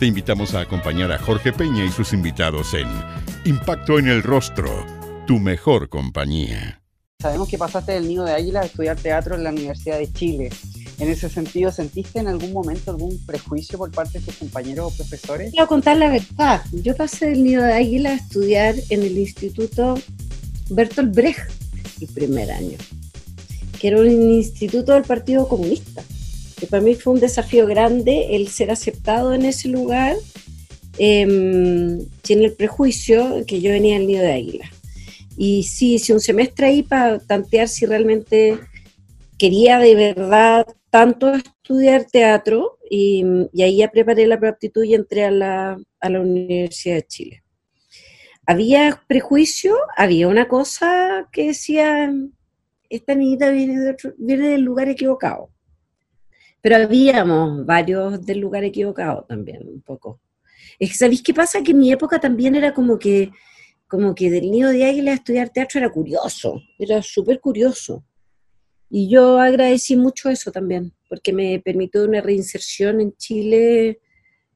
Te invitamos a acompañar a Jorge Peña y sus invitados en Impacto en el Rostro, tu mejor compañía. Sabemos que pasaste del nido de águila a estudiar teatro en la Universidad de Chile. En ese sentido, ¿sentiste en algún momento algún prejuicio por parte de tus compañeros o profesores? Quiero contar la verdad. Yo pasé del nido de águila a estudiar en el Instituto Bertolt Brecht el primer año, que era un instituto del Partido Comunista que para mí fue un desafío grande el ser aceptado en ese lugar eh, sin el prejuicio que yo venía del nido de águila. Y sí, hice un semestre ahí para tantear si realmente quería de verdad tanto estudiar teatro y, ahí ya preparé la aptitud y entré a la, a la Universidad de Chile. Había prejuicio, había una cosa que decía, esta niñita viene, viene del lugar equivocado. Pero habíamos varios del lugar equivocado también, un poco. Es que, ¿sabéis qué pasa? Que mi época también era como que, como que del nido de águila estudiar teatro era curioso, era súper curioso. Y yo agradecí mucho eso también, porque me permitió una reinserción en Chile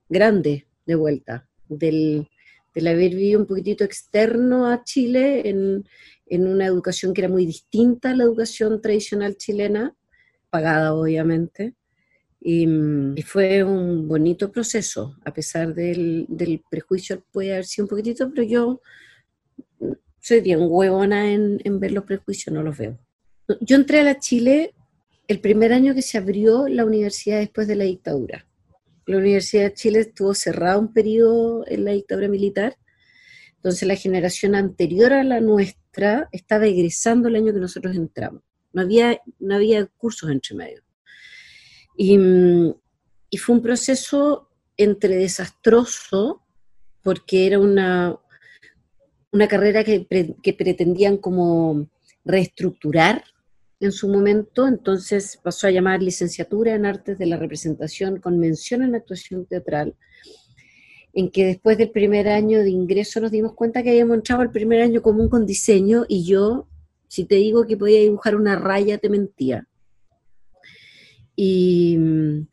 grande de vuelta, del, del haber vivido un poquitito externo a Chile en, en una educación que era muy distinta a la educación tradicional chilena, pagada obviamente, y, fue un bonito proceso, a pesar del, del, prejuicio, puede haber sido un poquitito, pero yo soy bien huevona en, en ver los prejuicios, no los veo. Yo entré a la Chile el primer año que se abrió la universidad después de la dictadura. La Universidad de Chile estuvo cerrada un periodo en la dictadura militar, entonces la generación anterior a la nuestra estaba egresando el año que nosotros entramos. No había, no había cursos entre medio. Y, fue un proceso entre desastroso, porque era una, una carrera que, que pretendían como reestructurar en su momento, entonces pasó a llamar licenciatura en artes de la representación con mención en actuación teatral, en que después del primer año de ingreso nos dimos cuenta que habíamos entrado el primer año común con diseño y yo, si te digo que podía dibujar una raya, te mentía. Y mm,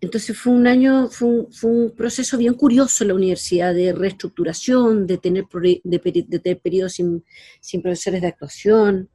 entonces fue un año, fue un, proceso bien curioso en la universidad de reestructuración, de tener, de, periodos sin, sin, profesores de actuación.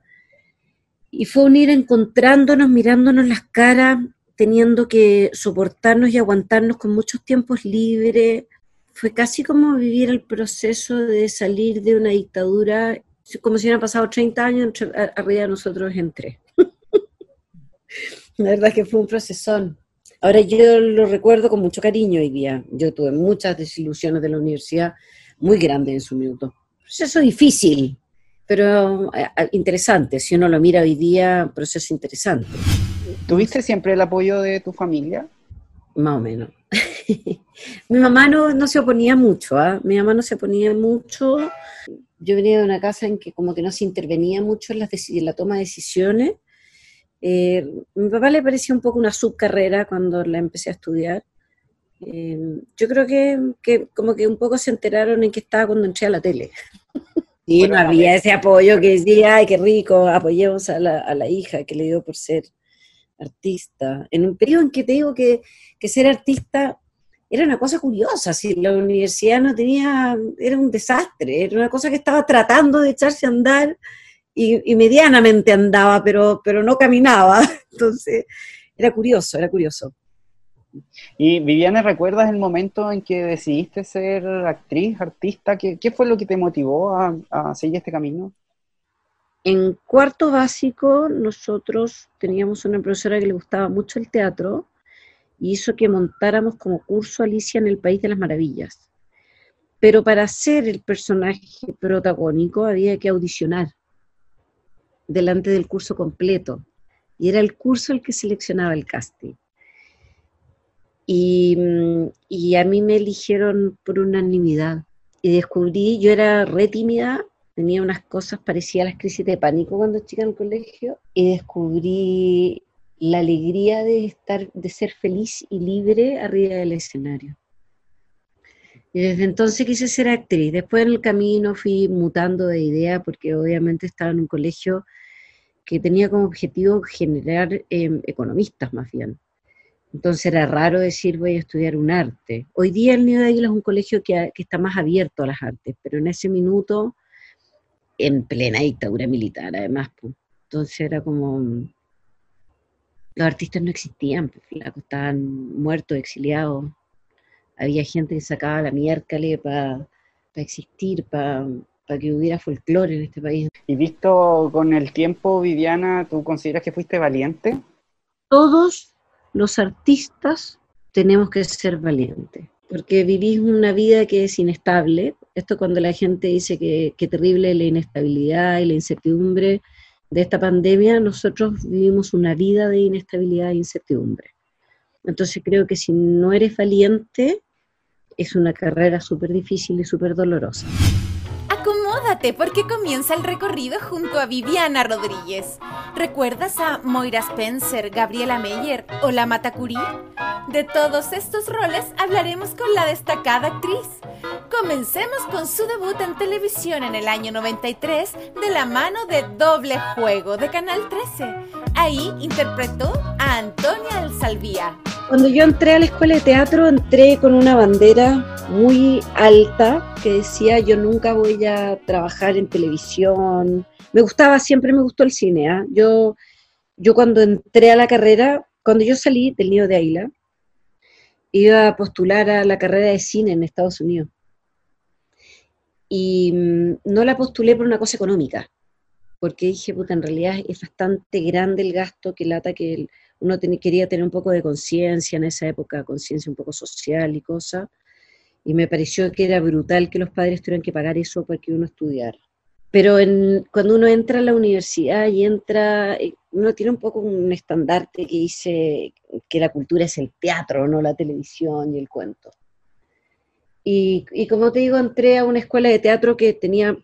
Y fue un ir encontrándonos, mirándonos las caras, teniendo que soportarnos y aguantarnos con muchos tiempos libres. Fue casi como vivir el proceso de salir de una dictadura, como si hubieran pasado 30 años arriba de nosotros en tres. La verdad es que fue un procesón. Ahora yo lo recuerdo con mucho cariño hoy día. Yo tuve muchas desilusiones de la universidad muy grandes en su minuto. Proceso difícil, pero eh, eh, interesante. Si uno lo mira hoy día, proceso interesante. ¿Tuviste siempre el apoyo de tu familia? Más o menos. Mi mamá no, no se oponía mucho, ¿ah? mi mamá no se oponía mucho. Yo venía de una casa en que como que no se intervenía mucho en, las en la toma de decisiones eh, mi papá le parecía un poco una subcarrera cuando la empecé a estudiar. Eh, yo creo que, como que un poco se enteraron en que estaba cuando entré a la tele. Y no había ese apoyo que decía, ay, qué rico, apoyemos a la, a la, hija que le dio por ser artista. En un periodo en que te digo que, que ser artista era una cosa curiosa, si la universidad no tenía, era un desastre, era una cosa que estaba tratando de echarse a andar y, medianamente andaba, pero, pero no caminaba. Entonces, era curioso, era curioso. Y Viviana, ¿recuerdas el momento en que decidiste ser actriz, artista? ¿Qué, qué fue lo que te motivó a, a, seguir este camino? En cuarto básico nosotros teníamos una profesora que le gustaba mucho el teatro y hizo que montáramos como curso Alicia en el País de las Maravillas. Pero para ser el personaje protagónico había que audicionar delante del curso completo. Y era el curso el que seleccionaba el casting. Y, y a mí me eligieron por unanimidad. Y descubrí, yo era re tímida, tenía unas cosas parecidas a las crisis de pánico cuando chica en el colegio, y descubrí la alegría de estar, de ser feliz y libre arriba del escenario. Y desde entonces quise ser actriz. Después en el camino fui mutando de idea porque obviamente estaba en un colegio que tenía como objetivo generar em, economistas más bien. Entonces era raro decir voy a estudiar un arte. Hoy día el Nido de Águila es un colegio que, está más abierto a las artes, pero en ese minuto, en plena dictadura militar además, pues, entonces era como, los artistas no existían, pues, estaban muertos, exiliados, había gente que sacaba la miércoles para existir, para que hubiera folclore en este país. Y visto con el tiempo, Viviana, ¿tú consideras que fuiste valiente? Todos los artistas tenemos que ser valientes, porque vivís una vida que es inestable. Esto cuando la gente dice que, que terrible la inestabilidad y la incertidumbre de esta pandemia, nosotros vivimos una vida de inestabilidad e incertidumbre. Entonces creo que si no eres valiente, es una carrera súper difícil y súper dolorosa. Porque comienza el recorrido junto a Viviana Rodríguez. ¿Recuerdas a Moira Spencer, Gabriela Meyer o la Matacuri? De todos estos roles hablaremos con la destacada actriz. Comencemos con su debut en televisión en el año 93 de la mano de Doble Juego de Canal 13. Ahí interpretó a Antonia Alsalvía. Cuando yo entré a la escuela de teatro, entré con una bandera muy alta que decía yo nunca voy a trabajar en televisión. Me gustaba, siempre me gustó el cine. ¿ah? Yo, yo cuando entré a la carrera, cuando yo salí del nido de Águila, iba a postular a la carrera de cine en Estados Unidos. Y mm, no la postulé por una cosa económica, porque dije, puta, en realidad es bastante grande el gasto que lata que el, uno quería tener un poco de conciencia en esa época, conciencia un poco social y cosas, y me pareció que era brutal que los padres tuvieran que pagar eso para que uno estudiara. Pero cuando uno entra a la universidad y entra, eh, uno tiene un poco un estandarte que dice que la cultura es el teatro, no la televisión y el cuento. Y, y como te digo, entré a una escuela de teatro que tenía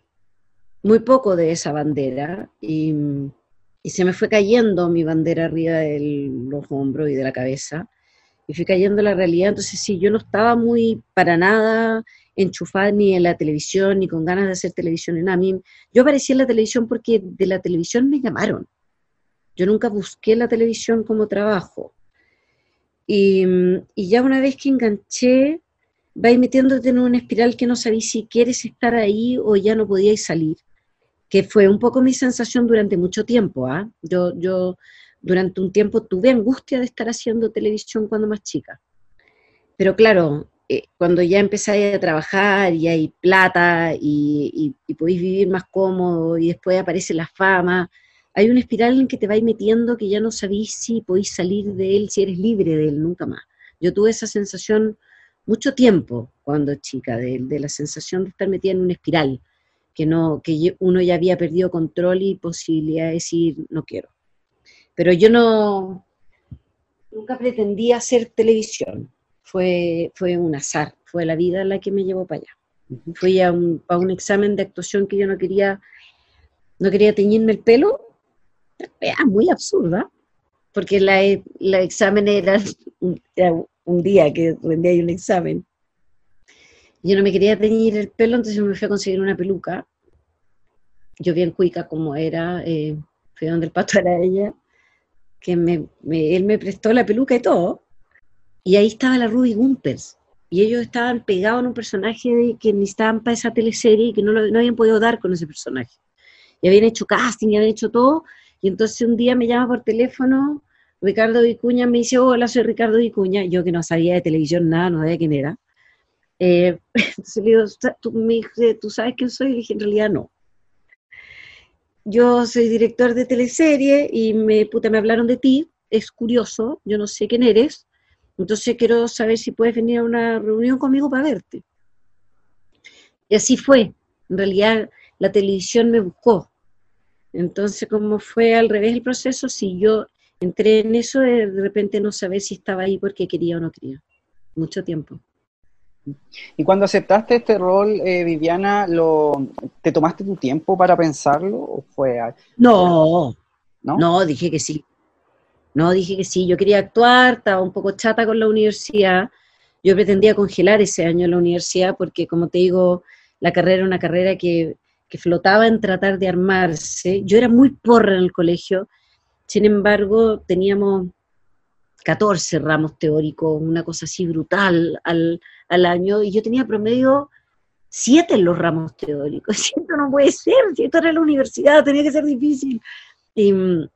muy poco de esa bandera y y se me fue cayendo mi bandera arriba de los hombros y de la cabeza, y fui cayendo la realidad, entonces sí, yo no estaba muy para nada enchufada ni en la televisión, ni con ganas de hacer televisión en nada. Yo aparecí en la televisión porque de la televisión me llamaron. Yo nunca busqué la televisión como trabajo. Y, y ya una vez que enganché, vais metiéndote en una espiral que no sabéis si quieres estar ahí o ya no podíais salir que fue un poco mi sensación durante mucho tiempo. ¿ah? Yo, yo durante un tiempo tuve angustia de estar haciendo televisión cuando más chica. Pero claro, eh, cuando ya empezáis a trabajar y hay plata y, y, podéis vivir más cómodo y después aparece la fama, hay una espiral en que te vais metiendo que ya no sabéis si podéis salir de él, si eres libre de él, nunca más. Yo tuve esa sensación mucho tiempo cuando chica, de, de la sensación de estar metida en una espiral que, no, que uno ya había perdido control y posibilidad de decir no quiero. Pero yo no, nunca pretendía hacer televisión, fue, fue un azar, fue la vida la que me llevó para allá. Fui a un, a un examen de actuación que yo no quería, no quería teñirme el pelo, era muy absurda, porque la, la examen era un, era un día que rendía un examen yo no me quería teñir el pelo, entonces me fui a conseguir una peluca. Yo bien cuica como era, eh, fui donde el pato era ella, que me, él me prestó la peluca y todo. Y ahí estaba la Ruby Gumpers. Y ellos estaban pegados en un personaje que necesitaban para esa teleserie y que no, no habían podido dar con ese personaje. Y habían hecho casting, y habían hecho todo. Y entonces un día me llama por teléfono Ricardo Vicuña, me dice, hola, soy Ricardo Vicuña. Yo que no sabía de televisión nada, no sabía quién era. Eh, entonces le digo, ¿tú, me, ¿tú sabes quién soy? Y dije, en realidad no. Yo soy director de teleserie y me, puta, me hablaron de ti, es curioso, yo no sé quién eres, entonces quiero saber si puedes venir a una reunión conmigo para verte. Y así fue. En realidad la televisión me buscó. Entonces, como fue al revés el proceso, si yo entré en eso, de repente no sabía si estaba ahí porque quería o no quería. Mucho tiempo. Y cuando aceptaste este rol, eh, Viviana, lo, ¿te tomaste tu tiempo para pensarlo o fue? No, no, no, dije que sí. No, dije que sí. Yo quería actuar, estaba un poco chata con la universidad. Yo pretendía congelar ese año en la universidad porque, como te digo, la carrera era una carrera que, que flotaba en tratar de armarse. Yo era muy porra en el colegio. Sin embargo, teníamos 14 ramos teóricos, una cosa así brutal al, al año, y yo tenía promedio 7 en los ramos teóricos. Esto no puede ser, si esto era la universidad, tenía que ser difícil. Y mm,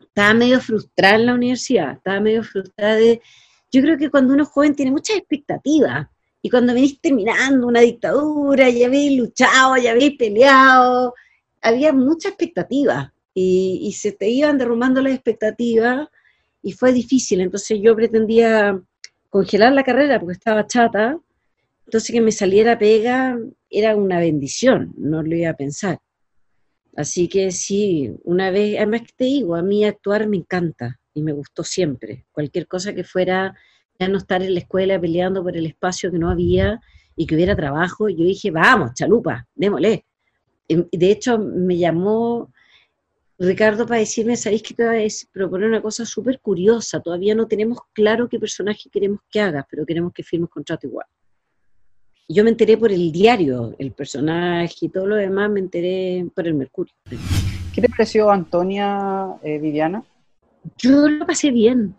estaba medio frustrada en la universidad, estaba medio frustrada de... Yo creo que cuando uno es joven tiene muchas expectativas, y cuando venís terminando una dictadura, ya habéis luchado, ya habéis peleado, había mucha expectativa, y, y se te iban derrumbando las expectativas, y fue difícil. Entonces yo pretendía congelar la carrera porque estaba chata, entonces que me saliera pega era una bendición, no lo iba a pensar. Así que sí, una vez, además que te digo, a mí actuar me encanta y me gustó siempre. Cualquier cosa que fuera ya no estar en la escuela peleando por el espacio que no había y que hubiera trabajo, yo dije, vamos, chalupa, démosle. De hecho, me llamó Ricardo para decirme, ¿sabéis que te voy a proponer una cosa súper curiosa? Todavía no tenemos claro qué personaje queremos que hagas, pero queremos que firmes contrato igual. Yo me enteré por el diario, el personaje y todo lo demás me enteré por el Mercurio. ¿Qué te pareció Antonia eh, Viviana? Yo lo pasé bien.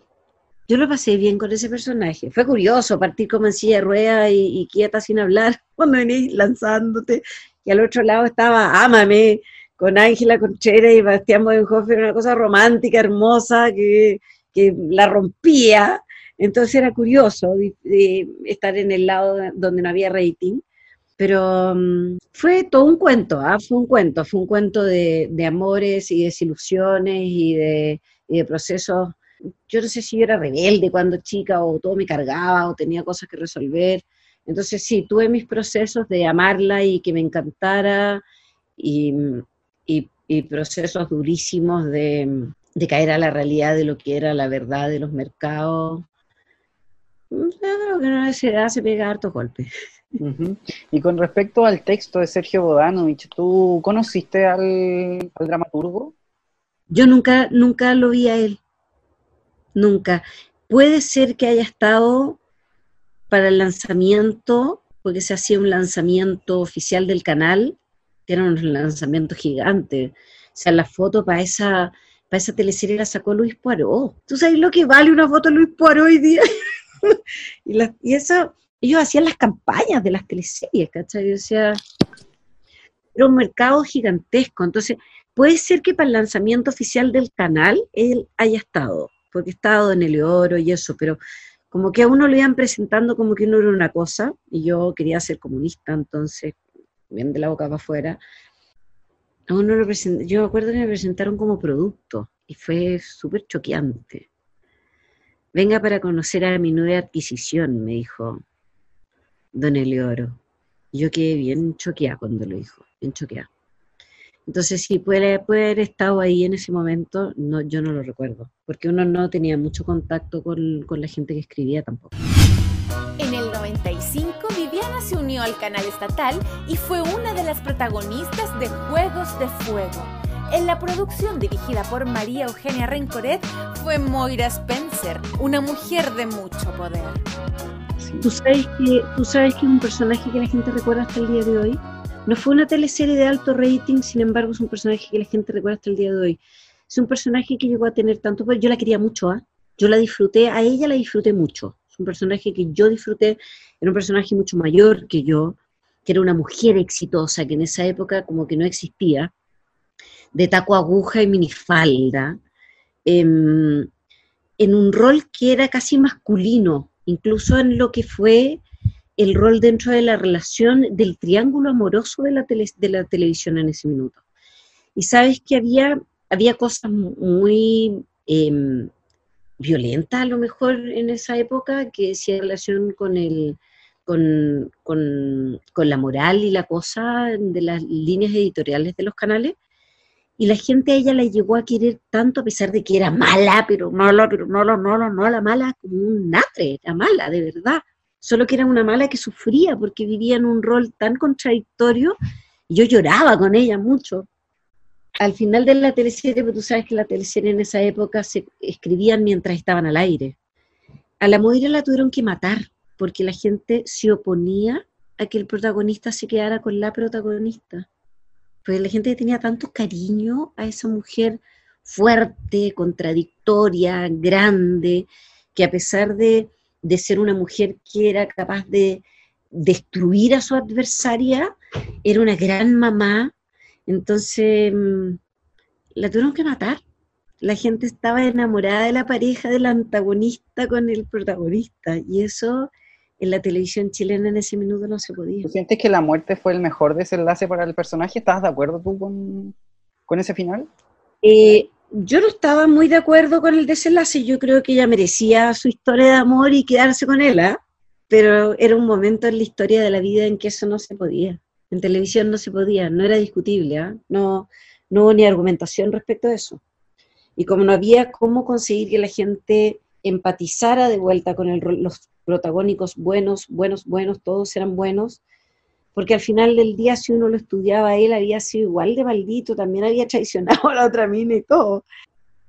Yo lo pasé bien con ese personaje. Fue curioso partir como en silla de ruedas y, y quieta sin hablar cuando venís lanzándote. Y al otro lado estaba, ámame, con Ángela Conchera y Bastián Bodenhofer, una cosa romántica, hermosa, que, que la rompía. Entonces era curioso estar en el lado donde no había rating. Pero um, fue todo un cuento, ¿ah? fue un cuento, fue un cuento de, de amores y desilusiones y de, y de procesos. Yo no sé si yo era rebelde cuando chica o todo me cargaba o tenía cosas que resolver. Entonces sí, tuve mis procesos de amarla y que me encantara y, y, procesos durísimos de, caer a la realidad de lo que era la verdad de los mercados. Yo creo que no se hace pegar hartos golpes. Y con respecto al texto de Sergio Bodanovich, ¿tú conociste al, dramaturgo? Yo nunca, nunca lo vi a él. Nunca. Puede ser que haya estado para el lanzamiento, porque se hacía un lanzamiento oficial del canal, era un lanzamiento gigante. O sea, la foto para esa, para esa teleserie la sacó Luis Poirot. ¿Tú sabes lo que vale una foto Luis Poirot hoy día? y, eso, ellos hacían las campañas de las teleseries, ¿cachai? O sea, era un mercado gigantesco. Entonces, puede ser que para el lanzamiento oficial del canal él haya estado, porque ha estado en el oro y eso, pero como que a uno lo iban presentando como que uno era una cosa, y yo quería ser comunista, entonces bien de la boca para afuera, lo yo me acuerdo que me presentaron como producto y fue súper choqueante. Venga para conocer a mi nueva adquisición, me dijo don Eleoro. Yo quedé bien choqueada cuando lo dijo, bien choqueada. Entonces, si puede, haber estado ahí en ese momento, no, yo no lo recuerdo, porque uno no tenía mucho contacto con, con la gente que escribía tampoco. En el 95, Viviana se unió al canal estatal y fue una de las protagonistas de Juegos de Fuego. En la producción dirigida por María Eugenia Rencoret fue Moira Spencer, una mujer de mucho poder. ¿Tú sabes, que, ¿Tú sabes que es un personaje que la gente recuerda hasta el día de hoy? No fue una teleserie de alto rating, sin embargo es un personaje que la gente recuerda hasta el día de hoy. Es un personaje que llegó a tener tanto poder. Yo la quería mucho, ¿ah? Yo la disfruté, a ella la disfruté mucho un personaje que yo disfruté, era un personaje mucho mayor que yo, que era una mujer exitosa, que en esa época como que no existía, de taco aguja y minifalda, em, en un rol que era casi masculino, incluso en lo que fue el rol dentro de la relación del triángulo amoroso de la, de la televisión en ese minuto. Y sabes que había, había cosas muy em, violenta a lo mejor en esa época, que decía relación con el, con, con, la moral y la cosa de las líneas editoriales de los canales. Y la gente a ella la llegó a querer tanto a pesar de que era mala, pero mala, pero mala, mala, mala, mala, como un natre, era mala, de verdad. solo que era una mala que sufría porque vivía en un rol tan contradictorio y yo lloraba con ella mucho. Al final de la teleserie, pues tú sabes que la teleserie en esa época se escribían mientras estaban al aire. A la Moira la tuvieron que matar porque la gente se oponía a que el protagonista se quedara con la protagonista. Pues la gente tenía tanto cariño a esa mujer fuerte, contradictoria, grande, que a pesar de, ser una mujer que era capaz de destruir a su adversaria, era una gran mamá. Entonces, mm, la tuvieron que matar. La gente estaba enamorada de la pareja del antagonista con el protagonista. Y eso en la televisión chilena en ese minuto no se podía. ¿Tú sientes que la muerte fue el mejor desenlace para el personaje? ¿Estás de acuerdo tú con, ese final? Eh, yo no estaba muy de acuerdo con el desenlace, yo creo que ella merecía su historia de amor y quedarse con él, ¿ah? pero era un momento en la historia de la vida en que eso no se podía. En televisión no se podía, no era discutible, ¿ah? no, no hubo ni argumentación respecto a eso. Y como no había cómo conseguir que la gente empatizara de vuelta con el, los protagónicos buenos, buenos, buenos, todos eran buenos, porque al final del día, si uno lo estudiaba, él había sido igual de maldito, también había traicionado a la otra mina y todo.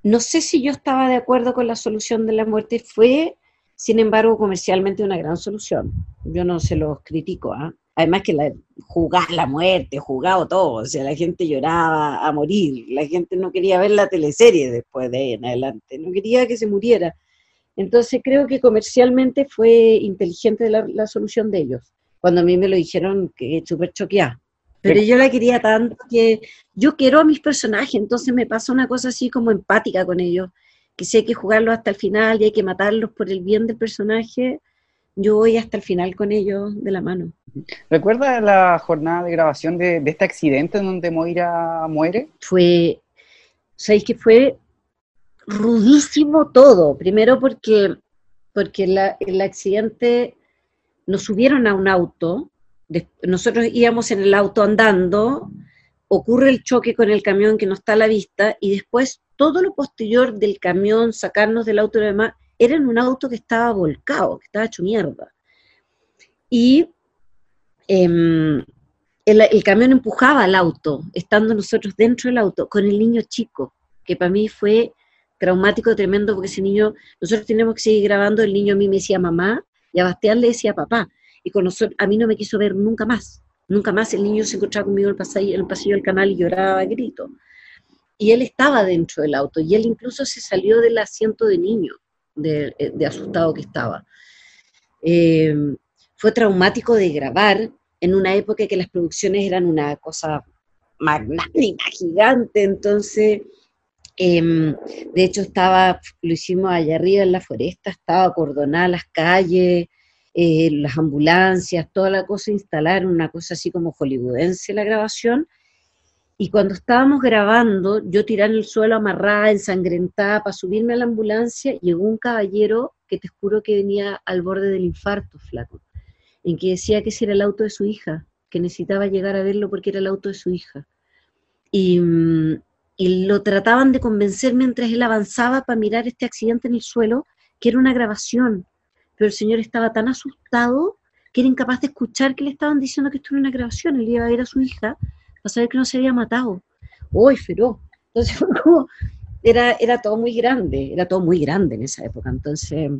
No sé si yo estaba de acuerdo con la solución de la muerte, fue, sin embargo, comercialmente una gran solución. Yo no se los critico, ¿ah? Además que la, jugar la muerte, jugado todo, o sea, la gente lloraba a morir, la gente no quería ver la teleserie después de ahí en adelante, no quería que se muriera. Entonces creo que comercialmente fue inteligente la, la solución de ellos cuando a mí me lo dijeron que súper choqueada. Pero yo la quería tanto que yo quiero a mis personajes, entonces me pasa una cosa así como empática con ellos, que si hay que jugarlos hasta el final y hay que matarlos por el bien del personaje, yo voy hasta el final con ellos de la mano. ¿Recuerda la jornada de grabación de, este accidente en donde Moira muere? Fue, ¿sabéis que fue rudísimo todo? Primero porque, porque el accidente nos subieron a un auto, nosotros íbamos en el auto andando, ocurre el choque con el camión que no está a la vista y después todo lo posterior del camión, sacarnos del auto y demás, era en un auto que estaba volcado, que estaba hecho mierda. Y em, el, camión empujaba al auto, estando nosotros dentro del auto, con el niño chico, que para mí fue traumático, tremendo, porque ese niño, nosotros tenemos que seguir grabando, el niño a mí me decía mamá, y a Bastián le decía papá, y con nosotros, a mí no me quiso ver nunca más, nunca más el niño se encontraba conmigo en el pasillo, en el pasillo del canal y lloraba a grito. Y él estaba dentro del auto, y él incluso se salió del asiento de niño, de, asustado que estaba. Eh, fue traumático de grabar en una época que las producciones eran una cosa magnífica, gigante, entonces, em, de hecho estaba, lo hicimos allá arriba en la foresta, estaba acordonada las calles, eh, las ambulancias, toda la cosa, instalaron una cosa así como hollywoodense la grabación. Y cuando estábamos grabando, yo tiré en el suelo amarrada, ensangrentada, para subirme a la ambulancia, llegó un caballero que te juro que venía al borde del infarto, flaco, en que decía que ese era el auto de su hija, que necesitaba llegar a verlo porque era el auto de su hija. Y, mm, y lo trataban de convencer mientras él avanzaba para mirar este accidente en el suelo, que era una grabación, pero el señor estaba tan asustado que era incapaz de escuchar que le estaban diciendo que esto era una grabación, él iba a ver a su hija para saber que no se había matado. ¡Uy, feroz! Entonces era, era todo muy grande, era todo muy grande en esa época, entonces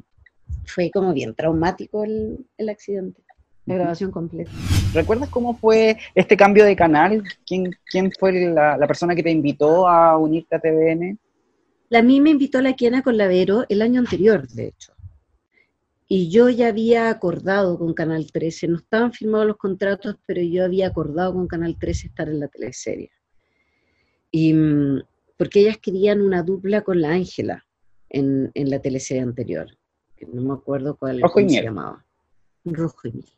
fue como bien traumático el, el accidente, la grabación completa. ¿Recuerdas cómo fue este cambio de canal? ¿Quién, quién fue la, la persona que te invitó a unirte a TVN? A mí me invitó la Kiana Lavero el año anterior, de hecho. Y yo ya había acordado con Canal 13, no estaban firmados los contratos, pero yo había acordado con Canal 13 estar en la teleserie. Y mm, porque ellas querían una dupla con la Ángela en, la teleserie anterior, que no me acuerdo cuál Rojo se llamaba. Rojo y Miel.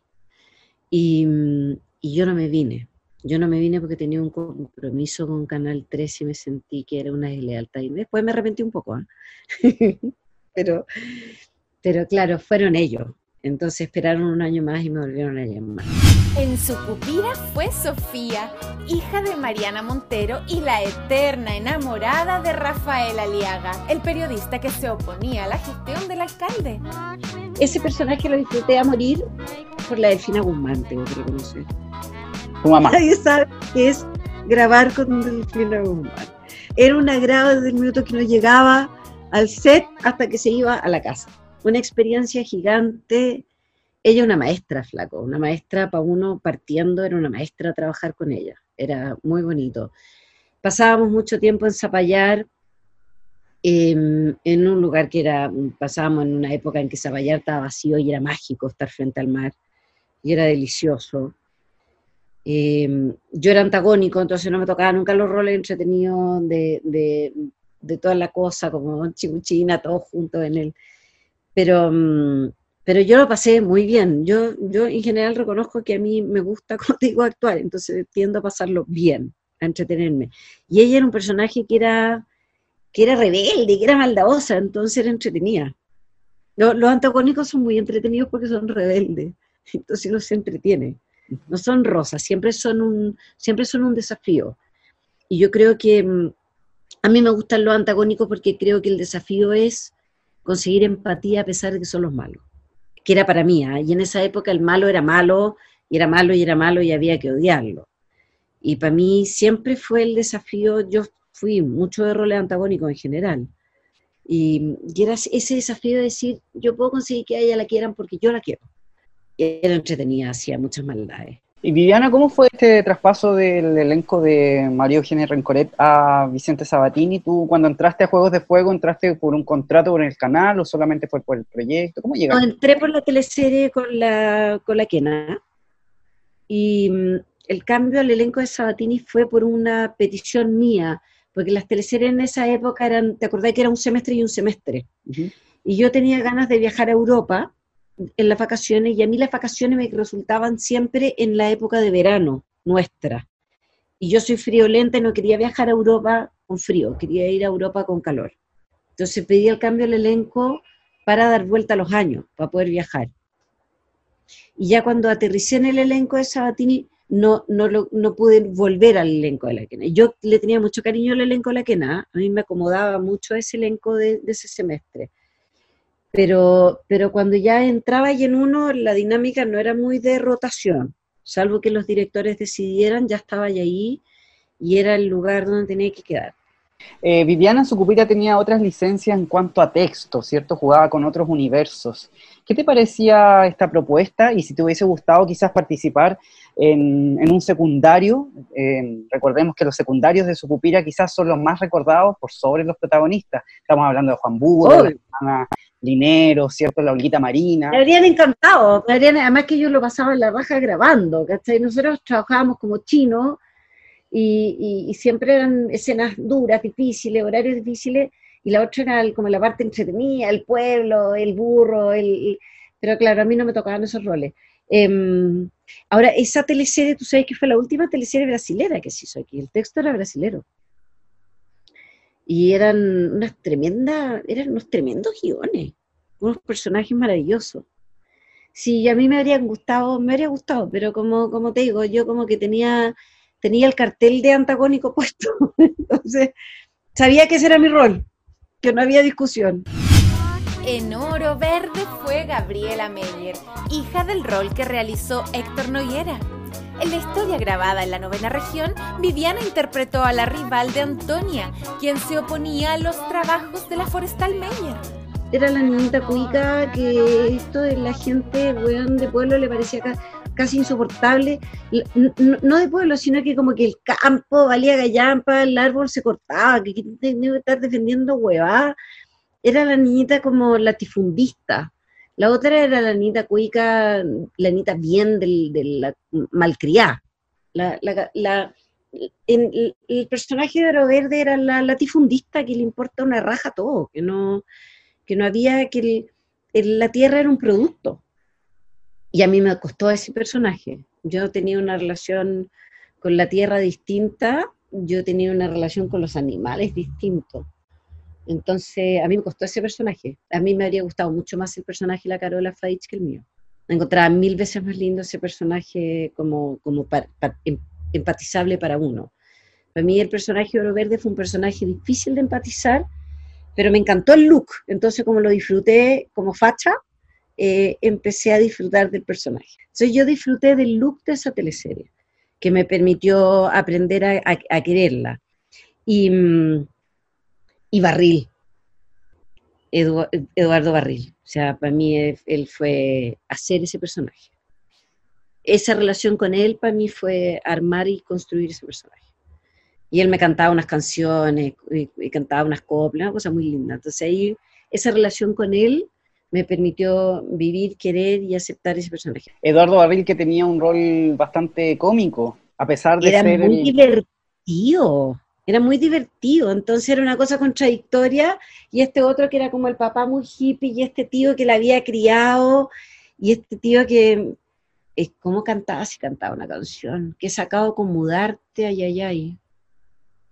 Y, mm, y yo no me vine. Yo no me vine porque tenía un compromiso con Canal 13 y me sentí que era una deslealtad. Y después me arrepentí un poco, ¿eh? pero pero claro, fueron ellos. Entonces esperaron un año más y me volvieron a llamar. En su pupila fue Sofía, hija de Mariana Montero y la eterna enamorada de Rafael Aliaga, el periodista que se oponía a la gestión del alcalde. Ese personaje lo disfruté a morir por la Delfina Guzmán, tengo que reconocer. Tu mamá. Nadie sabe qué es grabar con Delfina Guzmán. Era un agrado desde el minuto que no llegaba al set hasta que se iba a la casa. Una experiencia gigante. Ella una maestra, flaco, una maestra para uno partiendo, era una maestra trabajar con ella. Era muy bonito. Pasábamos mucho tiempo en Zapallar, em, en un lugar que era, pasábamos en una época en que Zapallar estaba vacío y era mágico estar frente al mar, y era delicioso. Em, yo era antagónico, entonces no me tocaba nunca los roles entretenidos de, de, de toda la cosa, como chimuchina, todos juntos en él. Pero, mm, pero yo lo pasé muy bien. Yo, yo en general reconozco que a mí me gusta, como digo, actuar, entonces tiendo a pasarlo bien, a entretenerme. Y ella era un personaje que era, que era rebelde, que era maldadosa, entonces era entretenida. Los, los antagónicos son muy entretenidos porque son rebeldes, entonces uno se entretiene. No son rosas, siempre son un, siempre son un desafío. Y yo creo que mm, a mí me gustan los antagónicos porque creo que el desafío es conseguir empatía a pesar de que son los malos, que era para mí, ¿ah? y en esa época el malo era malo, y era malo, y era malo, y había que odiarlo. Y para mí siempre fue el desafío, yo fui mucho de roles antagónicos en general, y, y, era ese desafío de decir, yo puedo conseguir que a ella la quieran porque yo la quiero. Y era entretenida, hacía muchas maldades. Y Viviana, ¿cómo fue este traspaso del elenco de María Eugenia Rencoret a Vicente Sabatini? ¿Tú cuando entraste a Juegos de Fuego, entraste por un contrato con el canal o solamente fue por el proyecto? ¿Cómo llegaste? No, entré por la teleserie con la, con la Quena y mm, el cambio al elenco de Sabatini fue por una petición mía, porque las teleseries en esa época eran, ¿te acordás que era un semestre y un semestre? Uh -huh. Y yo tenía ganas de viajar a Europa en las vacaciones y a mí las vacaciones me resultaban siempre en la época de verano nuestra. Y yo soy friolenta y no quería viajar a Europa con frío, quería ir a Europa con calor. Entonces pedí el cambio al elenco para dar vuelta a los años, para poder viajar. Y ya cuando aterricé en el elenco de Sabatini, no, no, lo, no pude volver al elenco de la Quena. Yo le tenía mucho cariño al elenco de la Quena, a mí me acomodaba mucho ese elenco de ese semestre pero, pero cuando ya entraba y en uno, la dinámica no era muy de rotación, salvo que los directores decidieran, ya estaba ahí y era el lugar donde tenía que quedar. Eh, Viviana Sucupira tenía otras licencias en cuanto a texto, ¿cierto? Jugaba con otros universos. ¿Qué te parecía esta propuesta y si te hubiese gustado quizás participar en, en un secundario? Eh, recordemos que los secundarios de Sucupira quizás son los más recordados por sobre los protagonistas. Estamos hablando de Juan oh. de la Linero, ¿cierto? La Olguita Marina. Me habrían encantado, me habrían, además que yo lo pasaba en la raja grabando, ¿cachai? Nosotros trabajábamos como chinos y, y, y, siempre eran escenas duras, difíciles, horarios difíciles, y la otra era el, como la parte entretenida, el pueblo, el burro, el, pero claro, a mí no me tocaban esos roles. Eh, ahora, esa teleserie, tú sabes que fue la última teleserie brasilera que se hizo aquí, el texto era brasilero. Y eran unas tremendas, eran unos tremendos guiones, unos personajes maravillosos. Sí, a mí me habrían gustado, me habría gustado, pero como, como te digo, yo como que tenía, tenía el cartel de antagónico puesto, entonces sabía que ese era mi rol, que no había discusión. En oro verde fue Gabriela Meyer, hija del rol que realizó Héctor Noguera. En la historia grabada en la novena región, Viviana interpretó a la rival de Antonia, quien se oponía a los trabajos de la forestal Meyer. Era la niñita cuica que esto de la gente weón, de pueblo le parecía casi insoportable. No de pueblo, sino que como que el campo valía gallampa, el árbol se cortaba, que tenía que estar defendiendo huevá. Era la niñita como latifundista la otra era la Anita Cuica, la Anita bien del, de el personaje de Oro Verde era la latifundista que le importa una raja todo, que no, que no había, que la tierra era un producto. Y a mí me costó ese personaje. Yo tenía una relación con la tierra distinta, yo tenía una relación con los animales distintos. Entonces, a mí me costó ese personaje. A mí me habría gustado mucho más el personaje de la Carola Faich que el mío. encontraba mil veces más lindo ese personaje como, como em, empatizable para uno. Para mí el personaje Oro Verde fue un personaje difícil de empatizar, pero me encantó el look. Entonces, como lo disfruté como facha, eh, empecé a disfrutar del personaje. Entonces, yo disfruté del look de esa teleserie, que me permitió aprender a, quererla. Y, mm, y Barril, Eduardo Barril. O sea, para mí él, fue hacer ese personaje. Esa relación con él para mí fue armar y construir ese personaje. Y él me cantaba unas canciones y, cantaba unas coplas, una cosa muy linda. Entonces ahí esa relación con él me permitió vivir, querer y aceptar ese personaje. Eduardo Barril que tenía un rol bastante cómico, a pesar de Era ser... muy divertido era muy divertido, entonces era una cosa contradictoria, y este otro que era como el papá muy hippie, y este tío que la había criado, y este tío que, es ¿cómo cantaba si cantaba una canción? Que he sacado con mudarte, ay, ay, ay.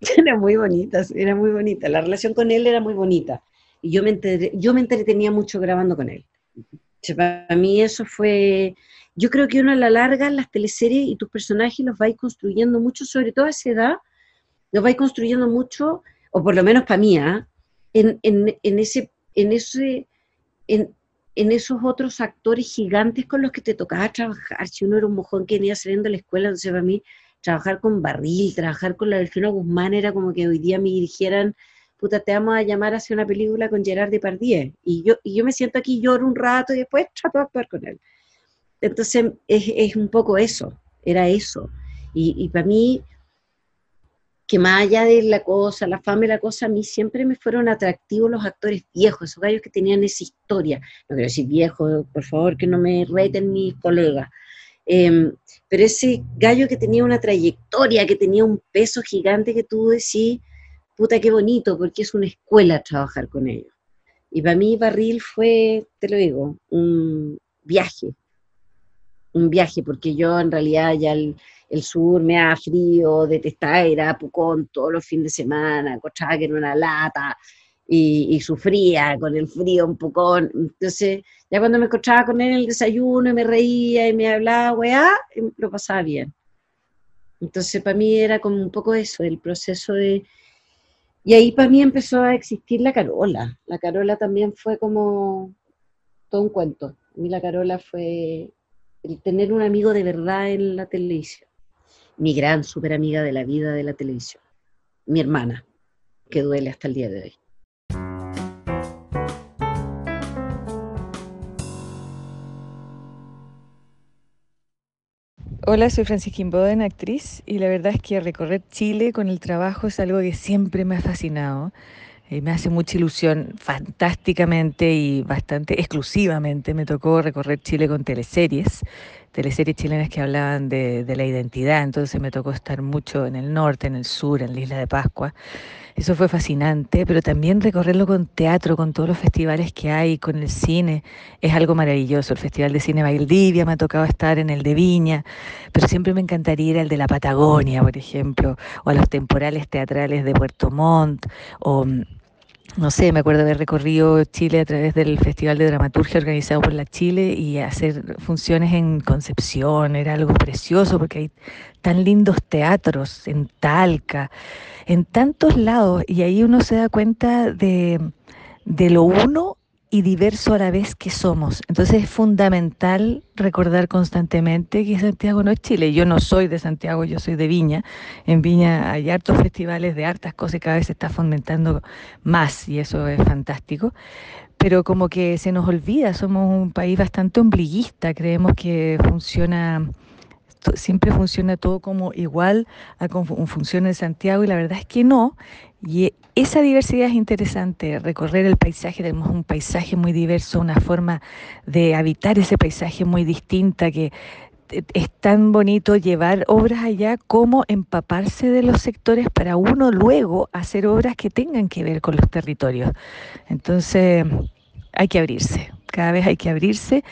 Era muy bonita, era muy bonita, la relación con él era muy bonita, y yo me, yo me entretenía mucho grabando con él. para mí eso fue, yo creo que uno a la larga las teleseries y tus personajes los vais construyendo mucho, sobre todo a esa edad, lo vais construyendo mucho, o por lo menos para mí, ¿ah? en, ese, en, ese, en, esos otros actores gigantes con los que te tocaba trabajar. Si uno era un mojón que venía saliendo de la escuela, entonces para mí trabajar con Barril, trabajar con la Delfina Guzmán era como que hoy día me dirigieran, puta, te vamos a llamar a hacer una película con Gerard Depardieu. Y yo, y yo me siento aquí, lloro un rato y después trato de actuar con él. Entonces es, es un poco eso, era eso. Y, y para mí que más allá de la cosa, la fama y la cosa, a mí siempre me fueron atractivos los actores viejos, esos gallos que tenían esa historia. No quiero decir viejo, por favor, que no me reten mis colegas. Em, pero ese gallo que tenía una trayectoria, que tenía un peso gigante que tú decís, puta, qué bonito, porque es una escuela trabajar con ellos. Y para mí Barril fue, te lo digo, un viaje, un viaje, porque yo en realidad ya el, el sur me da frío, detestaba ir a Pucón todos los fines de semana, encontraba que era una lata y, sufría con el frío un Pucón. Entonces, ya cuando me encontraba con él en el desayuno y me reía y me hablaba, weá, em, lo pasaba bien. Entonces, para mí era como un poco eso, el proceso de... Y ahí para mí empezó a existir la Carola. La Carola también fue como todo un cuento. A mí la Carola fue el tener un amigo de verdad en la televisión mi gran super amiga de la vida de la televisión, mi hermana, que duele hasta el día de hoy. Hola, soy Francisca Boden, actriz, y la verdad es que recorrer Chile con el trabajo es algo que siempre me ha fascinado. Eh, me hace mucha ilusión, fantásticamente y bastante exclusivamente me tocó recorrer Chile con teleseries teleseries chilenas que hablaban de, la identidad, entonces me tocó estar mucho en el norte, en el sur, en la isla de Pascua. Eso fue fascinante, pero también recorrerlo con teatro, con todos los festivales que hay, con el cine, es algo maravilloso. El Festival de Cine Valdivia me ha tocado estar en el de Viña, pero siempre me encantaría ir al de la Patagonia, por ejemplo, o a los temporales teatrales de Puerto Montt, o no sé, me acuerdo haber recorrido Chile a través del Festival de Dramaturgia organizado por la Chile y hacer funciones en Concepción, era algo precioso porque hay tan lindos teatros en Talca, en tantos lados, y ahí uno se da cuenta de, de lo uno y diverso a la vez que somos. Entonces es fundamental recordar constantemente que Santiago no es Chile. Yo no soy de Santiago, yo soy de Viña. En Viña hay hartos festivales de hartas cosas cada vez se está fomentando más y eso es fantástico. Pero como que se nos olvida, somos un país bastante ombliguista, creemos que funciona siempre funciona todo como igual a como funciona en Santiago y la verdad es que no. Y esa diversidad es interesante, recorrer el paisaje, tenemos un paisaje muy diverso, una forma de habitar ese paisaje muy distinta que es tan bonito llevar obras allá como empaparse de los sectores para uno luego hacer obras que tengan que ver con los territorios. Entonces hay que abrirse, cada vez hay que abrirse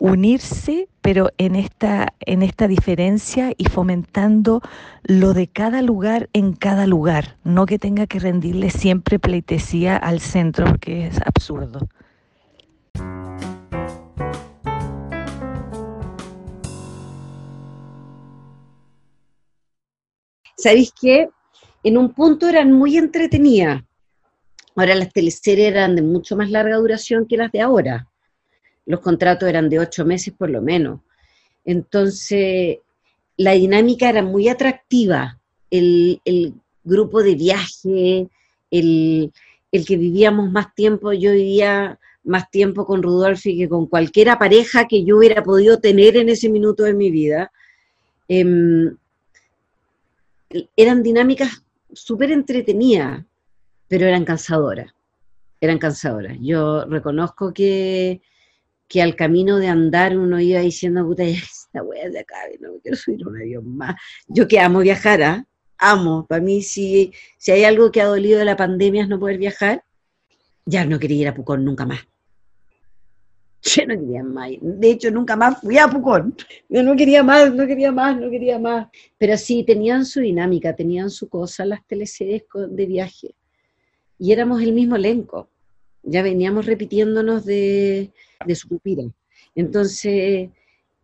unirse, pero en esta, en esta diferencia y fomentando lo de cada lugar en cada lugar, no que tenga que rendirle siempre pleitesía al centro, porque es absurdo. ¿Sabéis qué? En un punto eran muy entretenidas. Ahora las teleseries eran de mucho más larga duración que las de ahora los contratos eran de ocho meses por lo menos. Entonces, la dinámica era muy atractiva. El, grupo de viaje, el, el que vivíamos más tiempo, yo vivía más tiempo con Rudolfi que con cualquiera pareja que yo hubiera podido tener en ese minuto de mi vida. Em, eran dinámicas súper entretenidas, pero eran cansadoras. Eran cansadoras. Yo reconozco que, que al camino de andar uno iba diciendo, puta, esta wea de acá, no quiero subir un avión más. Yo que amo viajar, ¿ah? amo. Para mí, si, si hay algo que ha dolido de la pandemia es no poder viajar, ya no quería ir a Pucón nunca más. Yo no quería más. De hecho, nunca más fui a Pucón. Yo no quería más, no quería más, no quería más. Pero sí, tenían su dinámica, tenían su cosa las teleseries de viaje. Y éramos el mismo elenco. Ya veníamos repitiéndonos de, de su pupila. Entonces,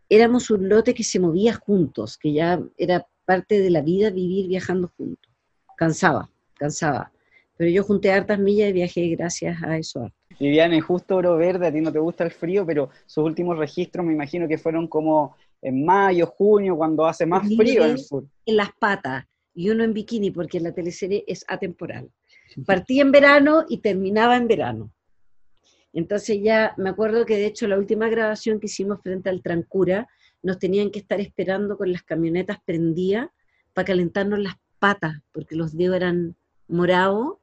éramos un lote que se movía juntos, que ya era parte de la vida vivir viajando juntos. Cansaba, cansaba. Pero yo junté hartas millas y viajé gracias a eso. Viviane, justo Oro Verde, a ti no te gusta el frío, pero sus últimos registros me imagino que fueron como en mayo, junio, cuando hace más frío en el sur. En las patas, y uno en bikini, porque la teleserie es atemporal. Partí en verano y terminaba en verano. Entonces ya me acuerdo que de hecho la última grabación que hicimos frente al Trancura, nos tenían que estar esperando con las camionetas prendidas para calentarnos las patas, porque los dedos eran morados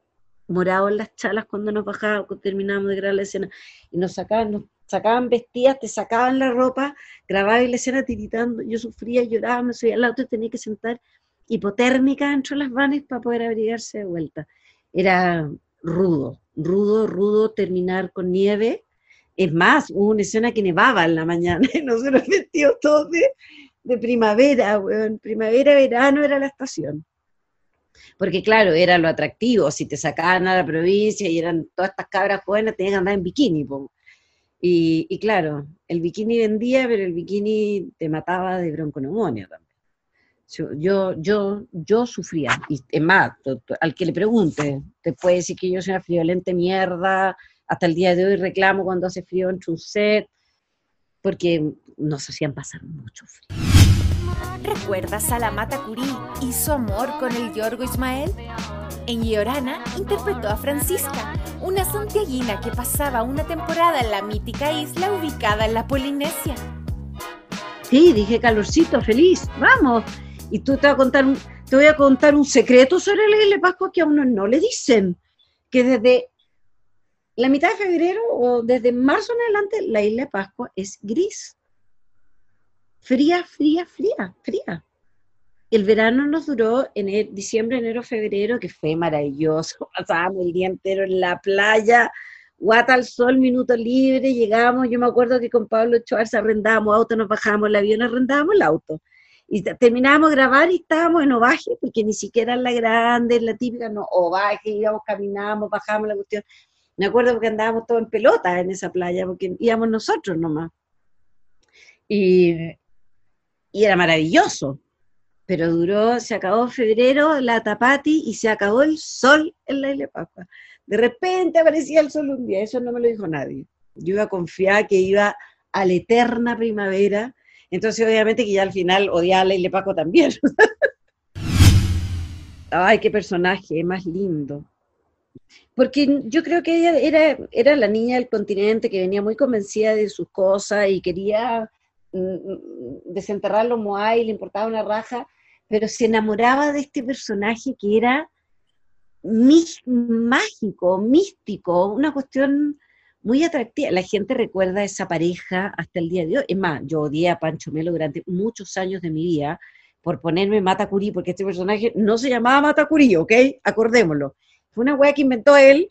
morado en las chalas cuando nos bajábamos, cuando terminábamos de grabar la escena, y nos sacaban, nos sacaban vestidas, te sacaban la ropa, grababan la escena tiritando, yo sufría, lloraba, me subía al auto y tenía que sentar hipotérmica dentro de las vanes para poder abrigarse de vuelta. Era rudo, rudo, rudo terminar con nieve. Es más, hubo una escena que nevaba en la mañana y nosotros vestidos todos de, de primavera, bueno, primavera, verano era la estación porque claro, era lo atractivo, si te sacaban a la provincia y eran todas estas cabras jóvenes, tenían que andar en bikini. Y, claro, el bikini vendía, pero el bikini te mataba de bronconomonia también. Yo, yo, yo sufría, y es más, al que le pregunte, te puede decir que yo soy una friolente mierda, hasta el día de hoy reclamo cuando hace frío en un set, porque nos hacían pasar mucho frío. ¿Recuerdas a la Mata Curí y su amor con el Yorgo Ismael? En Llorana interpretó a Francisca, una santiaguina que pasaba una temporada en la mítica isla ubicada en la Polinesia. Sí, dije calorcito, feliz, vamos. Y tú te, a contar te voy a contar un secreto sobre la isla de Pascua que a uno no le dicen, que desde la mitad de febrero o desde marzo en adelante la isla de Pascua es gris fría, fría, fría, fría. El verano nos duró en diciembre, enero, febrero, que fue maravilloso. Pasábamos el día entero en la playa, guata al sol, minuto libre, llegábamos, yo me acuerdo que con Pablo Schwartz arrendábamos auto, nos bajábamos el avión, arrendábamos el auto. Y terminábamos de grabar y estábamos en Ovaje, porque ni siquiera en la grande, en la típica, no, Ovaje, íbamos, caminábamos, bajábamos la cuestión. Me acuerdo porque andábamos todos en pelota en esa playa, porque íbamos nosotros nomás. Y, y era maravilloso. Pero duró, se acabó febrero, la tapati, y se acabó el sol en la isla Pascua. De repente aparecía el sol un día, eso no me lo dijo nadie. Yo iba a confiar que iba a la eterna primavera, entonces obviamente que ya al final odiaba a la isla Pascua también. Ay, qué personaje más lindo. Porque yo creo que ella era, era la niña del continente que venía muy convencida de sus cosas y quería desenterrar los Moai, le importaba una raja, pero se enamoraba de este personaje que era mágico, místico, una cuestión muy atractiva. La gente recuerda esa pareja hasta el día de hoy. Es más, yo odié a Pancho Melo durante muchos años de mi vida por ponerme Matacurí, porque este personaje no se llamaba Matacurí, ¿ok? Acordémoslo. Fue una wea que inventó él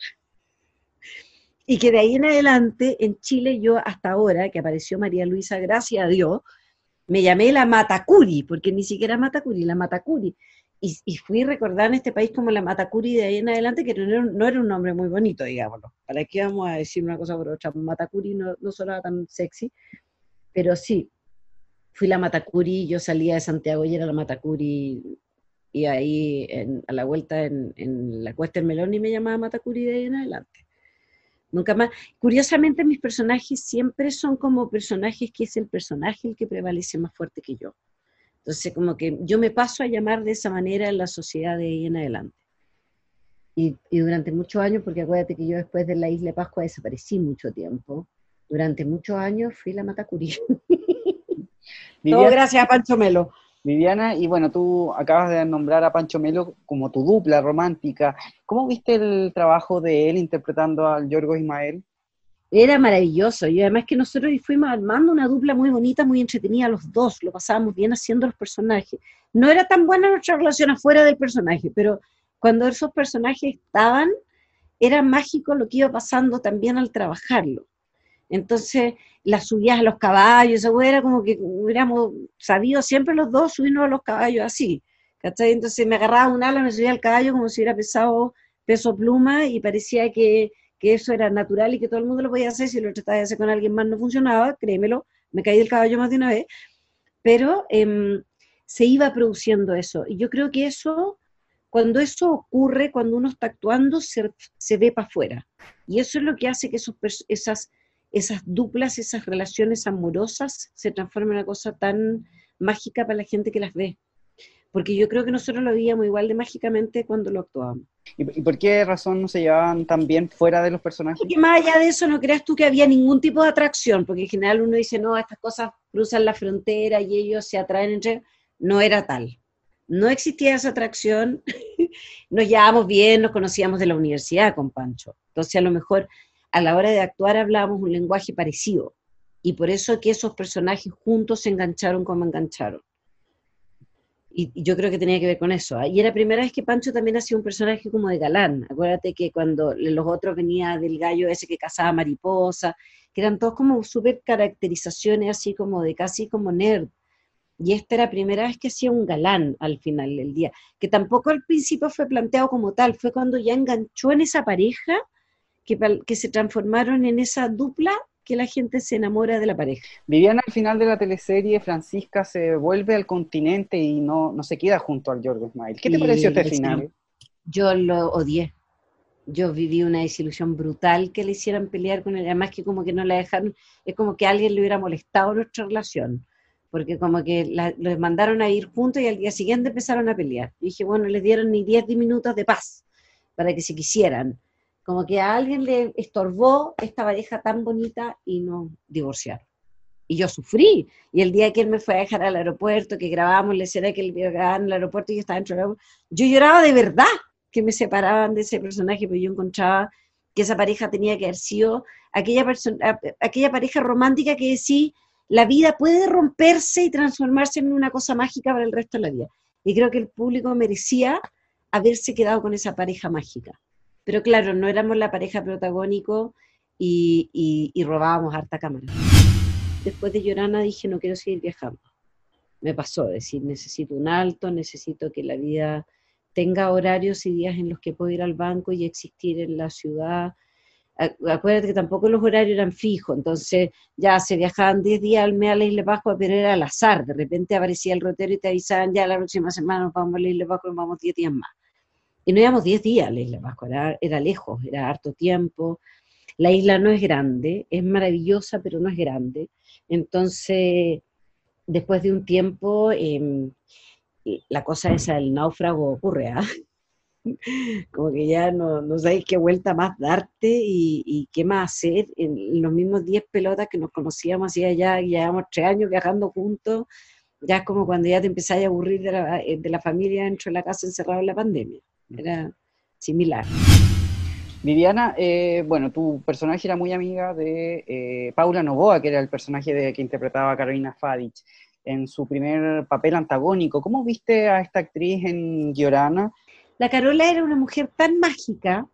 y que de ahí en adelante, en Chile, yo hasta ahora, que apareció María Luisa, gracias a Dios, me llamé la Matacuri, porque ni siquiera Matacuri, la Matacuri. Y, fui recordada en este país como la Matacuri de ahí en adelante, que no era, un nombre muy bonito, digámoslo. ¿Para qué vamos a decir una cosa por otra? Matacuri no, no sonaba tan sexy, pero sí, fui la Matacuri, yo salía de Santiago y era la Matacuri y ahí a la vuelta en, la Cuesta del Melón y me llamaba Matacuri de ahí en adelante. Nunca más. Curiosamente, mis personajes siempre son como personajes que es el personaje el que prevalece más fuerte que yo. Entonces, como que yo me paso a llamar de esa manera en la sociedad de ahí en adelante. Y, durante muchos años, porque acuérdate que yo después de la isla de Pascua desaparecí mucho tiempo, durante muchos años fui la Matacurí. Todo gracias a Pancho Melo. Viviana, y bueno, tú acabas de nombrar a Pancho Melo como tu dupla romántica. ¿Cómo viste el trabajo de él interpretando al Yorgo Ismael? Era maravilloso, y además que nosotros fuimos armando una dupla muy bonita, muy entretenida los dos, lo pasábamos bien haciendo los personajes. No era tan buena nuestra relación afuera del personaje, pero cuando esos personajes estaban, era mágico lo que iba pasando también al trabajarlo. Entonces, las subidas a los caballos, era como que hubiéramos sabido siempre los dos subirnos a los caballos así. ¿cachai? Entonces me agarraba un ala, me subía al caballo como si hubiera pesado peso pluma y parecía que, que, eso era natural y que todo el mundo lo podía hacer. Si lo trataba de hacer con alguien más no funcionaba, créemelo, me caí del caballo más de una vez. Pero em, se iba produciendo eso. Y yo creo que eso, cuando eso ocurre, cuando uno está actuando, se, se ve para afuera. Y eso es lo que hace que esas esas duplas, esas relaciones amorosas se transforman en una cosa tan mágica para la gente que las ve. Porque yo creo que nosotros lo veíamos igual de mágicamente cuando lo actuábamos. ¿Y, por qué razón no se llevaban tan bien fuera de los personajes? Porque más allá de eso no creas tú que había ningún tipo de atracción, porque en general uno dice, no, estas cosas cruzan la frontera y ellos se atraen entre... No era tal. No existía esa atracción. nos llevábamos bien, nos conocíamos de la universidad con Pancho. Entonces a lo mejor a la hora de actuar hablábamos un lenguaje parecido. Y por eso que esos personajes juntos se engancharon como engancharon. Y, yo creo que tenía que ver con eso. ¿ah? Y era la primera vez que Pancho también hacía un personaje como de galán. Acuérdate que cuando los otros venía del gallo ese que cazaba mariposa, que eran todos como súper caracterizaciones así como de casi como nerd. Y esta era la primera vez que hacía un galán al final del día, que tampoco al principio fue planteado como tal, fue cuando ya enganchó en esa pareja que, se transformaron en esa dupla que la gente se enamora de la pareja. Viviana, al final de la teleserie, Francisca se vuelve al continente y no, no se queda junto al George Ismael. ¿Qué te pareció este final? Yo lo odié. Yo viví una desilusión brutal que le hicieran pelear con él, además que como que no la dejaron, es como que alguien le hubiera molestado nuestra relación, porque como que los mandaron a ir juntos y al día siguiente empezaron a pelear. Y dije, bueno, les dieron ni 10 minutos de paz para que se quisieran como que a alguien le estorbó esta pareja tan bonita y no divorciaron. Y yo sufrí. Y el día que él me fue a dejar al aeropuerto, que grabamos la escena que él grababa en el aeropuerto y yo estaba dentro del aeropuerto, yo lloraba de verdad que me separaban de ese personaje, porque yo encontraba que esa pareja tenía que haber sido aquella, aquella pareja romántica que sí, la vida puede romperse y transformarse en una cosa mágica para el resto de la vida. Y creo que el público merecía haberse quedado con esa pareja mágica. Pero claro, no éramos la pareja protagónico y, robábamos harta cámara. Después de Llorana dije, no quiero seguir viajando. Me pasó, decir, necesito un alto, necesito que la vida tenga horarios y días en los que puedo ir al banco y existir en la ciudad. Acuérdate que tampoco los horarios eran fijos, entonces ya se viajaban 10 días al mes a la Isla Pascua, pero era al azar. De repente aparecía el rotero y te avisaban, ya la próxima semana nos vamos a la Isla Pascua, nos vamos 10 días más. Y no íbamos 10 días a la isla Pascua, era, lejos, era harto tiempo. La isla no es grande, es maravillosa, pero no es grande. Entonces, después de un tiempo, em, la cosa esa del náufrago ocurre, ¿ah? Como que ya no, no sabéis qué vuelta más darte y, qué más hacer. En los mismos 10 pelotas que nos conocíamos hacía ya, llevamos tres años viajando juntos, ya es como cuando ya te empezáis a aburrir de la, de la familia dentro de la casa encerrado en la pandemia era similar. Viviana, eh, bueno, tu personaje era muy amiga de eh, Paula Novoa, que era el personaje de, que interpretaba Carolina Fadich en su primer papel antagónico. ¿Cómo viste a esta actriz en Llorana? La Carola era una mujer tan mágica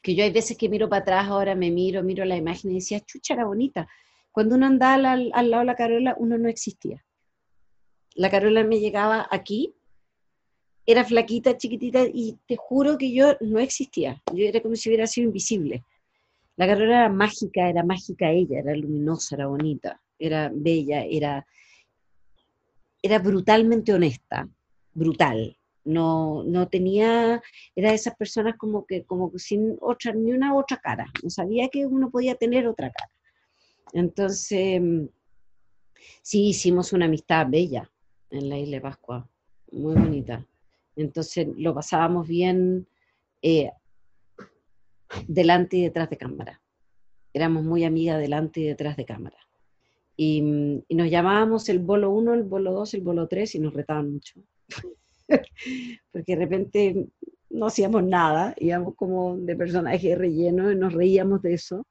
que yo hay veces que miro para atrás, ahora me miro, miro la imagen y decía, chucha, era bonita. Cuando uno andaba al, al lado de la Carola, uno no existía. La Carola me llegaba aquí era flaquita, chiquitita, y te juro que yo no existía. Yo era como si hubiera sido invisible. La carrera era mágica, era mágica ella, era luminosa, era bonita, era bella, era, era brutalmente honesta, brutal. no, no tenía, era de esas personas como que, como sin otra, ni una otra cara, no sabía que uno podía tener otra cara. Entonces, sí hicimos una amistad bella en la isla de Pascua, muy bonita. Entonces lo pasábamos bien eh, delante y detrás de cámara. Éramos muy amigas delante y detrás de cámara. Y, nos llamábamos el bolo 1, el bolo 2, el bolo 3 y nos retaban mucho. porque de repente no hacíamos nada, íbamos como de personaje relleno y nos reíamos de eso,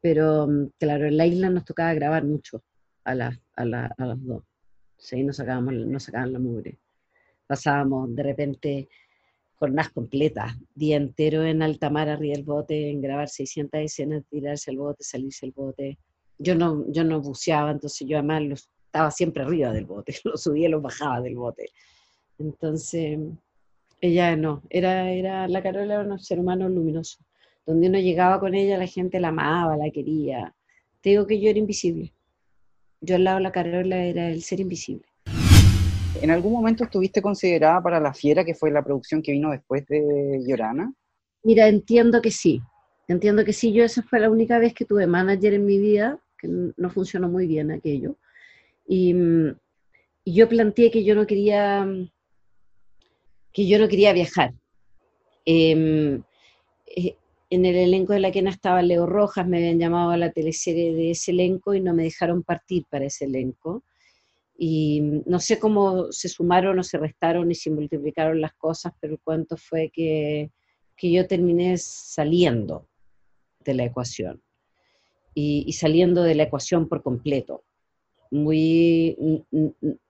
pero claro, en la isla nos tocaba grabar mucho a, las a, a las dos, sí, nos, sacábamos, nos sacaban la mugre. Pasábamos de repente jornadas completas, día entero en alta mar arriba del bote, en grabar 600 escenas, tirarse el bote, salirse el bote. Yo no, yo no buceaba, entonces yo además estaba siempre arriba del bote, lo subía y lo bajaba del bote. Entonces, ella no, era, era, la Carola era un ser humano luminoso. Donde uno llegaba con ella, la gente la amaba, la quería. Te digo que yo era invisible. Yo al lado de la Carola era el ser invisible. ¿En algún momento estuviste considerada para La Fiera, que fue la producción que vino después de Llorana? Mira, entiendo que sí. Entiendo que sí. Yo esa fue la única vez que tuve manager en mi vida, que no funcionó muy bien aquello. Y, y yo planteé que yo no quería que yo no quería viajar. Em, eh, en el elenco de la quena estaba Leo Rojas, me habían llamado a la teleserie de ese elenco y no me dejaron partir para ese elenco. Y no sé cómo se sumaron o se restaron y se multiplicaron las cosas, pero el cuento fue que, que yo terminé saliendo de la ecuación y saliendo de la ecuación por completo. Muy,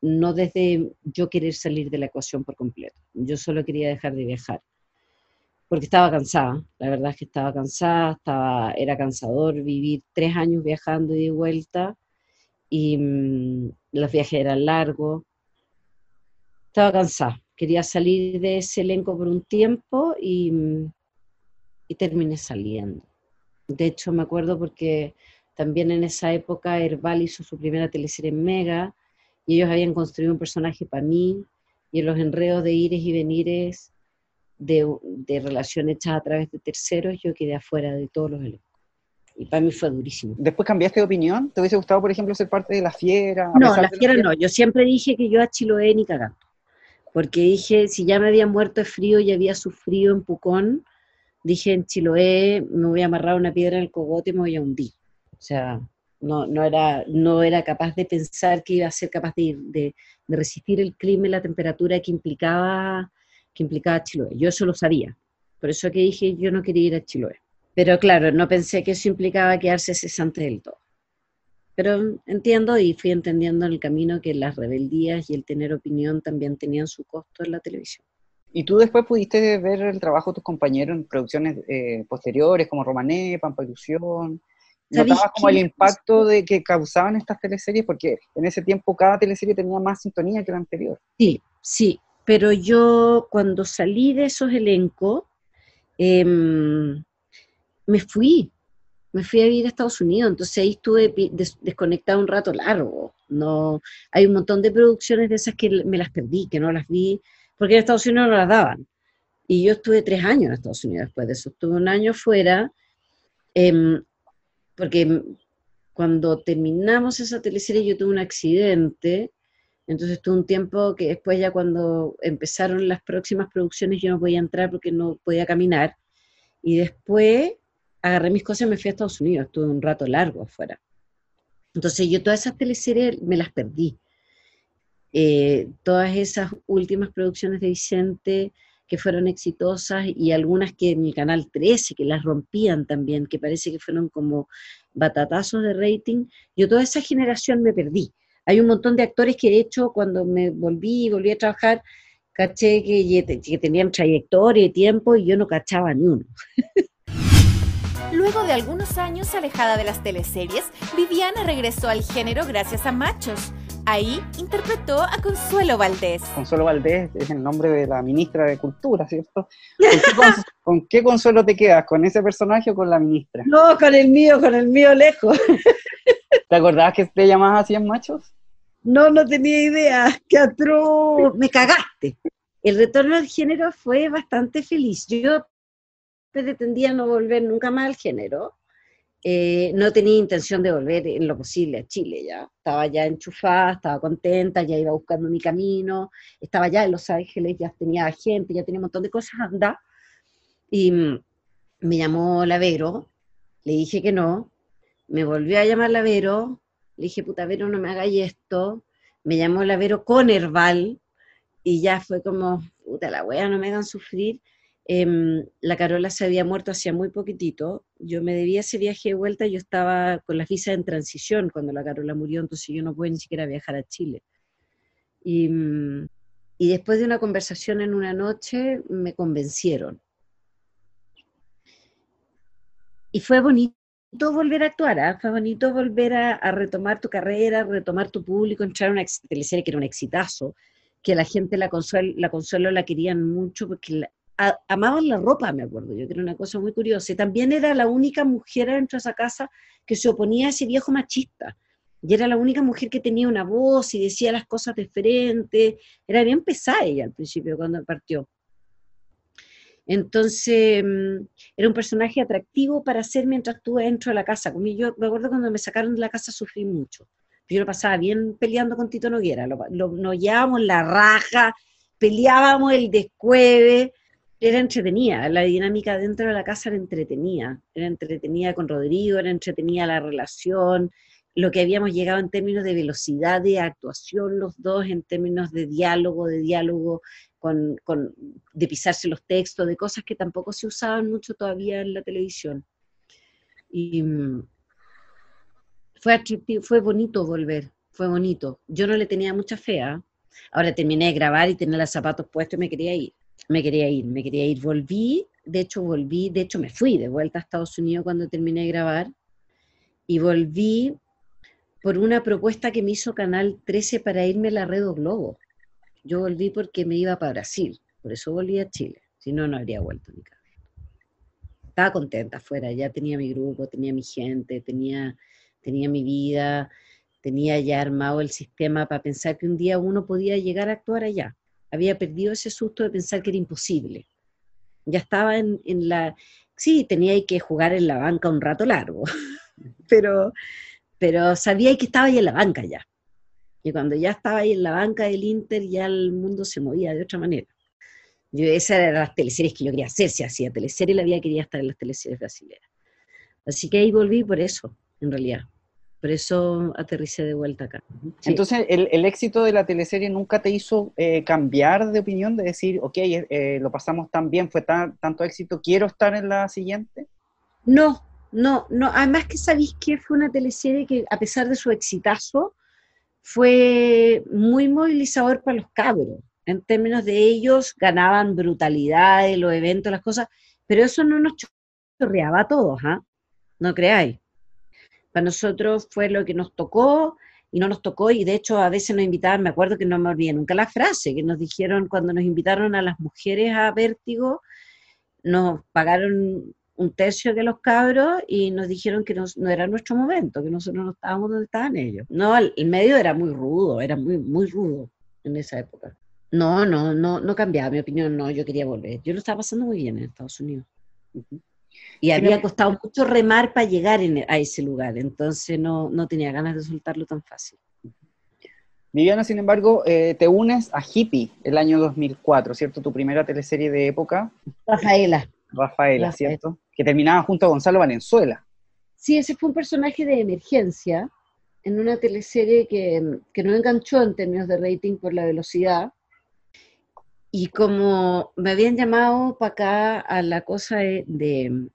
no desde yo querer salir de la ecuación por completo, yo solo quería dejar de viajar, porque estaba cansada, la verdad es que estaba cansada, estaba, era cansador vivir tres años viajando y de vuelta, y mm, los viajes eran largos, estaba cansada, quería salir de ese elenco por un tiempo y, mm, y terminé saliendo. De hecho, me acuerdo porque también en esa época Herbal hizo su primera teleserie en Mega y ellos habían construido un personaje para mí y en los enredos de ires y venires de, de relación hechas a través de terceros yo quedé afuera de todos los elencos. Y para mí fue durísimo. ¿Después cambiaste de opinión? ¿Te hubiese gustado, por ejemplo, ser parte de La Fiera? No, La Fiera no. Yo siempre dije que yo a Chiloé ni cagando. Porque dije, si ya me había muerto de frío y había sufrido en Pucón, dije en Chiloé me voy a amarrar una piedra en el cogote y me voy a hundir. O sea, no, no, era, no era capaz de pensar que iba a ser capaz de, de, de resistir el clima y la temperatura que implicaba, que implicaba Chiloé. Yo eso lo sabía. Por eso que dije, yo no quería ir a Chiloé. Pero claro, no pensé que eso implicaba quedarse cesante del todo. Pero entiendo y fui entendiendo en el camino que las rebeldías y el tener opinión también tenían su costo en la televisión. ¿Y tú después pudiste ver el trabajo de tus compañeros en producciones eh, posteriores, como Romané, Pampa Ilusión? ¿Notabas como el impacto de que causaban estas teleseries? Porque en ese tiempo cada teleserie tenía más sintonía que la anterior. Sí, sí, pero yo cuando salí de esos elencos, eh, me fui, me fui a vivir a Estados Unidos, entonces ahí estuve des desconectada un rato largo. No, hay un montón de producciones de esas que me las perdí, que no las vi, porque en Estados Unidos no las daban. Y yo estuve tres años en Estados Unidos después de eso, estuve un año fuera. Eh, porque cuando terminamos esa teleserie yo tuve un accidente, entonces tuve un tiempo que después ya cuando empezaron las próximas producciones yo no podía entrar porque no podía caminar, y después agarré mis cosas y me fui a Estados Unidos, estuve un rato largo afuera. Entonces yo todas esas teleseries me las perdí. Eh, todas esas últimas producciones de Vicente, que fueron exitosas y algunas que en el canal 13, que las rompían también, que parece que fueron como batatazos de rating, yo toda esa generación me perdí. Hay un montón de actores que de hecho cuando me volví y volví a trabajar, caché que, que tenían trayectoria y tiempo y yo no cachaba ni uno. Luego de algunos años alejada de las teleseries, Viviana regresó al género gracias a Machos, Ahí interpretó a Consuelo Valdés. Consuelo Valdés es el nombre de la ministra de Cultura, ¿cierto? ¿Con qué, Consuelo te quedas? ¿Con ese personaje o con la ministra? No, con el mío, con el mío lejos. ¿Te acordabas que te llamabas así en machos? No, no tenía idea. ¡Qué atroz! Me cagaste. el retorno al género fue bastante feliz. Yo pretendía no volver nunca más al género. Eh, no tenía intención de volver en lo posible a Chile ya. Estaba ya enchufada, estaba contenta, ya iba buscando mi camino, estaba ya en Los Ángeles, ya tenía gente, ya tenía un montón de cosas anda. Y mm, me llamó Lavero, le dije que no, me volvió a llamar Lavero, le dije, puta Vero, no me hagáis esto. Me llamó Lavero con Herbal, y ya fue como, puta la wea, no me hagan sufrir. Em, la Carola se había muerto hacía muy poquitito, yo me debía ese viaje de vuelta, yo estaba con la visa en transición cuando la Carola murió, entonces yo no pude ni siquiera viajar a Chile. Y, mm, después de una conversación en una noche me convencieron. Y fue bonito volver a actuar, ¿ah? fue bonito volver a, retomar tu carrera, retomar tu público, entrar a una teleserie que era un exitazo, que la gente la consuelo la, consuelo, la querían mucho porque amaban la ropa, me acuerdo yo, que era una cosa muy curiosa. Y también era la única mujer dentro de esa casa que se oponía a ese viejo machista. Y era la única mujer que tenía una voz y decía las cosas diferentes. Era bien pesada ella al principio cuando partió. Entonces, mm, era un personaje atractivo para hacer mientras estuve dentro de la casa. Yo me acuerdo cuando me sacaron de la casa sufrí mucho yo lo pasaba bien peleando con Tito Noguera, lo, nos llevábamos la raja, peleábamos el descueve, era entretenida, la dinámica dentro de la casa era entretenida, era entretenida con Rodrigo, era entretenida la relación, lo que habíamos llegado en términos de velocidad de actuación los dos, en términos de diálogo, de diálogo, con, con, de pisarse los textos, de cosas que tampoco se usaban mucho todavía en la televisión. Y, mm, fue fue bonito volver, fue bonito. Yo no le tenía mucha fe. ¿ah? Ahora terminé de grabar y tenía los zapatos puestos y me quería ir. Me quería ir, me quería ir. Volví, de hecho volví, de hecho me fui de vuelta a Estados Unidos cuando terminé de grabar y volví por una propuesta que me hizo Canal 13 para irme a la Red Globo. Yo volví porque me iba para Brasil, por eso volví a Chile, si no, no habría vuelto ni Estaba contenta afuera, ya tenía mi grupo, tenía mi gente, tenía tenía mi vida, tenía ya armado el sistema para pensar que un día uno podía llegar a actuar allá. Había perdido ese susto de pensar que era imposible. Ya estaba en, la... Sí, tenía que jugar en la banca un rato largo, pero, pero sabía que estaba ahí en la banca ya. Y cuando ya estaba ahí en la banca del Inter, ya el mundo se movía de otra manera. Yo, esas eran las teleseries que yo quería hacer, si hacía teleseries, la vida quería estar en las teleseries brasileñas. Así que ahí volví por eso, en realidad. Por eso aterricé de vuelta acá. Entonces, el, éxito de la teleserie nunca te hizo eh, cambiar de opinión, de decir, ok, eh, lo pasamos tan bien, fue tanto éxito, quiero estar en la siguiente? No, no, no. Además que sabéis que fue una teleserie que, a pesar de su exitazo, fue muy movilizador para los cabros. En términos de ellos, ganaban brutalidad los eventos, las cosas, pero eso no nos chorreaba a todos, ¿ah? No creáis para nosotros fue lo que nos tocó y no nos tocó y de hecho a veces nos invitaban, me acuerdo que no me olvidé nunca la frase que nos dijeron cuando nos invitaron a las mujeres a Vértigo, nos pagaron un tercio de los cabros y nos dijeron que no era nuestro momento, que nosotros no estábamos donde estaban ellos. No, el, medio era muy rudo, era muy, muy rudo en esa época. No, no, no, no cambiaba mi opinión, no, yo quería volver. Yo lo estaba pasando muy bien en Estados Unidos. Y había costado mucho remar para llegar a ese lugar, entonces no, no, tenía ganas de soltarlo tan fácil. Viviana, sin embargo, eh, te unes a Hippie el año 2004, ¿cierto? Tu primera teleserie de época. Rafaela. Rafaela, ¿cierto? Que terminaba junto a Gonzalo Valenzuela. Sí, ese fue un personaje de emergencia en una teleserie que, que no enganchó en términos de rating por la velocidad, y como me habían llamado para acá a la cosa de,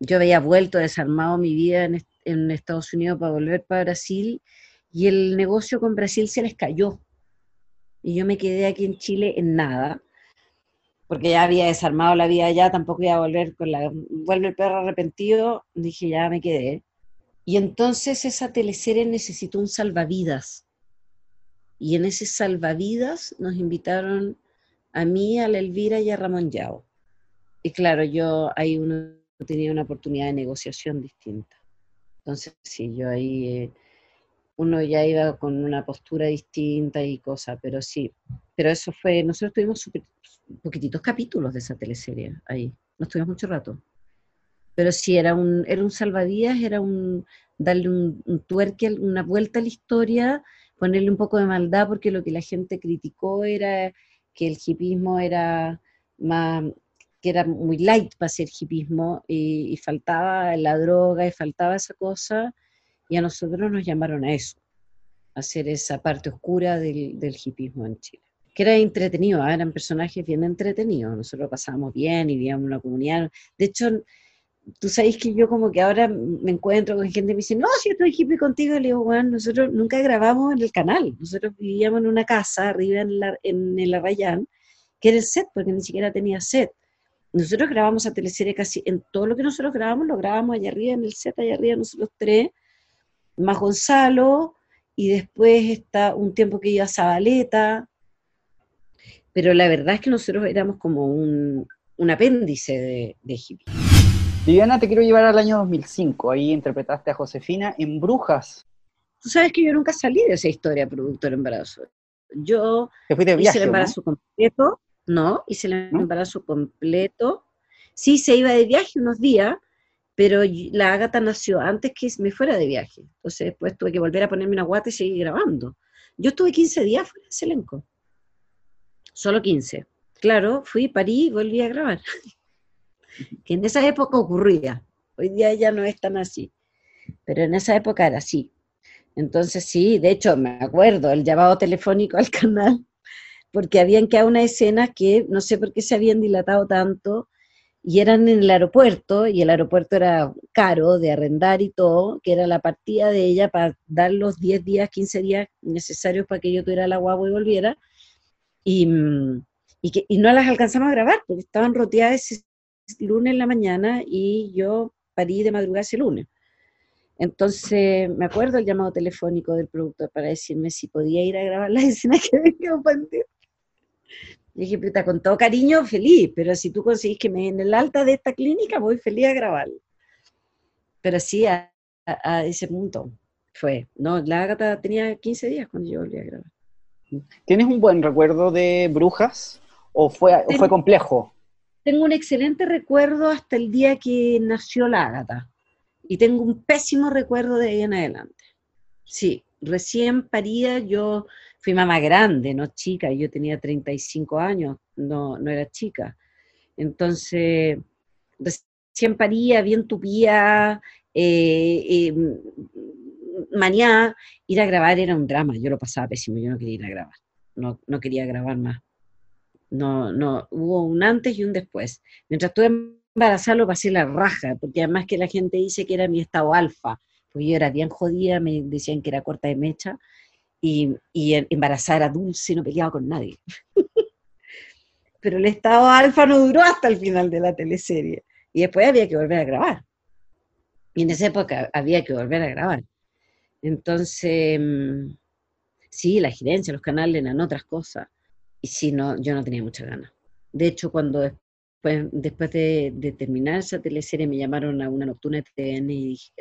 yo había vuelto, desarmado mi vida en, Estados Unidos para volver para Brasil y el negocio con Brasil se les cayó. Y yo me quedé aquí en Chile en nada, porque ya había desarmado la vida allá, tampoco iba a volver con la... Vuelve el perro arrepentido, dije ya me quedé. Y entonces esa teleserie necesitó un salvavidas. Y en ese salvavidas nos invitaron a mí, a la Elvira y a Ramón Yao. Y claro, yo ahí uno tenía una oportunidad de negociación distinta. Entonces, sí, yo ahí, eh, uno ya iba con una postura distinta y cosa, pero sí, pero eso fue, nosotros tuvimos super, poquititos capítulos de esa teleserie ahí, no estuvimos mucho rato. Pero sí, era un, era un salvavidas, era un darle un, un tuerque, una vuelta a la historia, ponerle un poco de maldad, porque lo que la gente criticó era que el hipismo era que era muy light para ser hipismo, y, faltaba la droga, y faltaba esa cosa, y a nosotros nos llamaron a eso, a hacer esa parte oscura del, del hipismo en Chile que era entretenido, ¿ah? eran personajes bien entretenidos, nosotros pasábamos bien y vivíamos una comunidad. De hecho, tú sabes que yo como que ahora me encuentro con gente que me dice, no, si estoy hippie contigo, le digo, bueno, nosotros nunca grabamos en el canal, nosotros vivíamos en una casa arriba en, la, en el Arrayán, que era el set, porque ni siquiera tenía set. Nosotros grabamos a teleserie casi, en todo lo que nosotros grabamos, lo grabamos allá arriba, en el set, allá arriba, nosotros tres, más Gonzalo, y después está un tiempo que iba a Zabaleta, pero la verdad es que nosotros éramos como un, un apéndice de, de hippie. Viviana, te quiero llevar al año 2005. Ahí interpretaste a Josefina en Brujas. Tú sabes que yo nunca salí de esa historia productor embarazo. Yo de hice el embarazo completo, no, hice el embarazo completo. Sí, se iba de viaje unos días, pero la Ágata nació antes que me fuera de viaje. Entonces después tuve que volver a ponerme una guata y seguir grabando. Yo estuve 15 días fuera de ese elenco solo 15. Claro, fui, parí y volví a grabar. que en esa época ocurría. Hoy día ya no es tan así. Pero en esa época era así. Entonces sí, de hecho me acuerdo el llamado telefónico al canal, porque habían quedado una escena que no sé por qué se habían dilatado tanto, y eran en el aeropuerto, y el aeropuerto era caro de arrendar y todo, que era la partida de ella para dar los 10 días, 15 días necesarios para que yo tuviera la guagua y volviera, y, y, que, y no las alcanzamos a grabar porque estaban roteadas lunes en la mañana y yo parí de madrugada ese lunes. Entonces me acuerdo el llamado telefónico del productor para decirme si podía ir a grabar la escena que venía. Y dije, puta, con todo cariño, feliz, pero si tú conseguís que me en el alta de esta clínica, voy feliz a grabar. Pero sí, a, a, ese punto fue. No, la Ágata tenía 15 días cuando yo volví a grabar. ¿Tienes un buen recuerdo de Brujas o fue, fue complejo? Tengo un excelente recuerdo hasta el día que nació la Ágata y tengo un pésimo recuerdo de ahí en adelante. Sí, recién parida yo fui mamá grande, no chica, yo tenía 35 años, no, no era chica. Entonces, recién paría, bien tupía, eh, eh, mañana ir a grabar era un drama, yo lo pasaba pésimo, yo no quería ir a grabar, no, no quería grabar más. No, no, hubo un antes y un después. Mientras estuve embarazada lo pasé la raja, porque además que la gente dice que era mi estado alfa, porque yo era bien jodida, me decían que era corta de mecha, y, y embarazada era dulce, no peleaba con nadie. Pero el estado alfa no duró hasta el final de la teleserie, y después había que volver a grabar. Y en esa época había que volver a grabar. Entonces, mm, sí, la gerencia, los canales eran otras cosas. Y sí, no, yo no tenía mucha ganas. De hecho, cuando después, después de, terminar esa teleserie me llamaron a una nocturna de TVN y dije...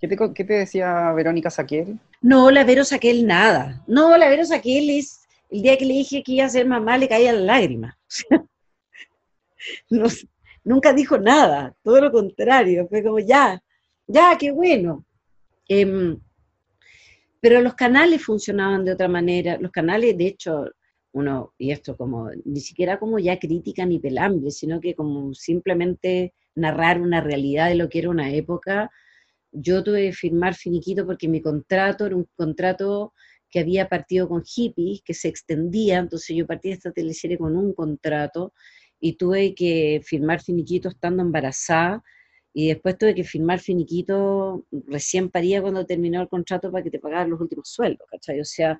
¿Qué te, ¿Qué te decía Verónica Saquel? No, la Vero Saquel nada. No, la Vero Saquel es... El día que le dije que iba a ser mamá le caía la lágrima. nunca dijo nada, todo lo contrario. Fue como, ya, ya, qué bueno. Eh, pero los canales funcionaban de otra manera, los canales, de hecho, uno, y esto como, ni siquiera como ya crítica ni pelambre, sino que como simplemente narrar una realidad de lo que era una época, yo tuve que firmar finiquito porque mi contrato era un contrato que había partido con hippies, que se extendía, entonces yo partí de esta teleserie con un contrato y tuve que firmar finiquito estando embarazada, y después tuve que firmar finiquito, recién paría cuando terminó el contrato para que te pagaran los últimos sueldos, ¿cachai? O sea,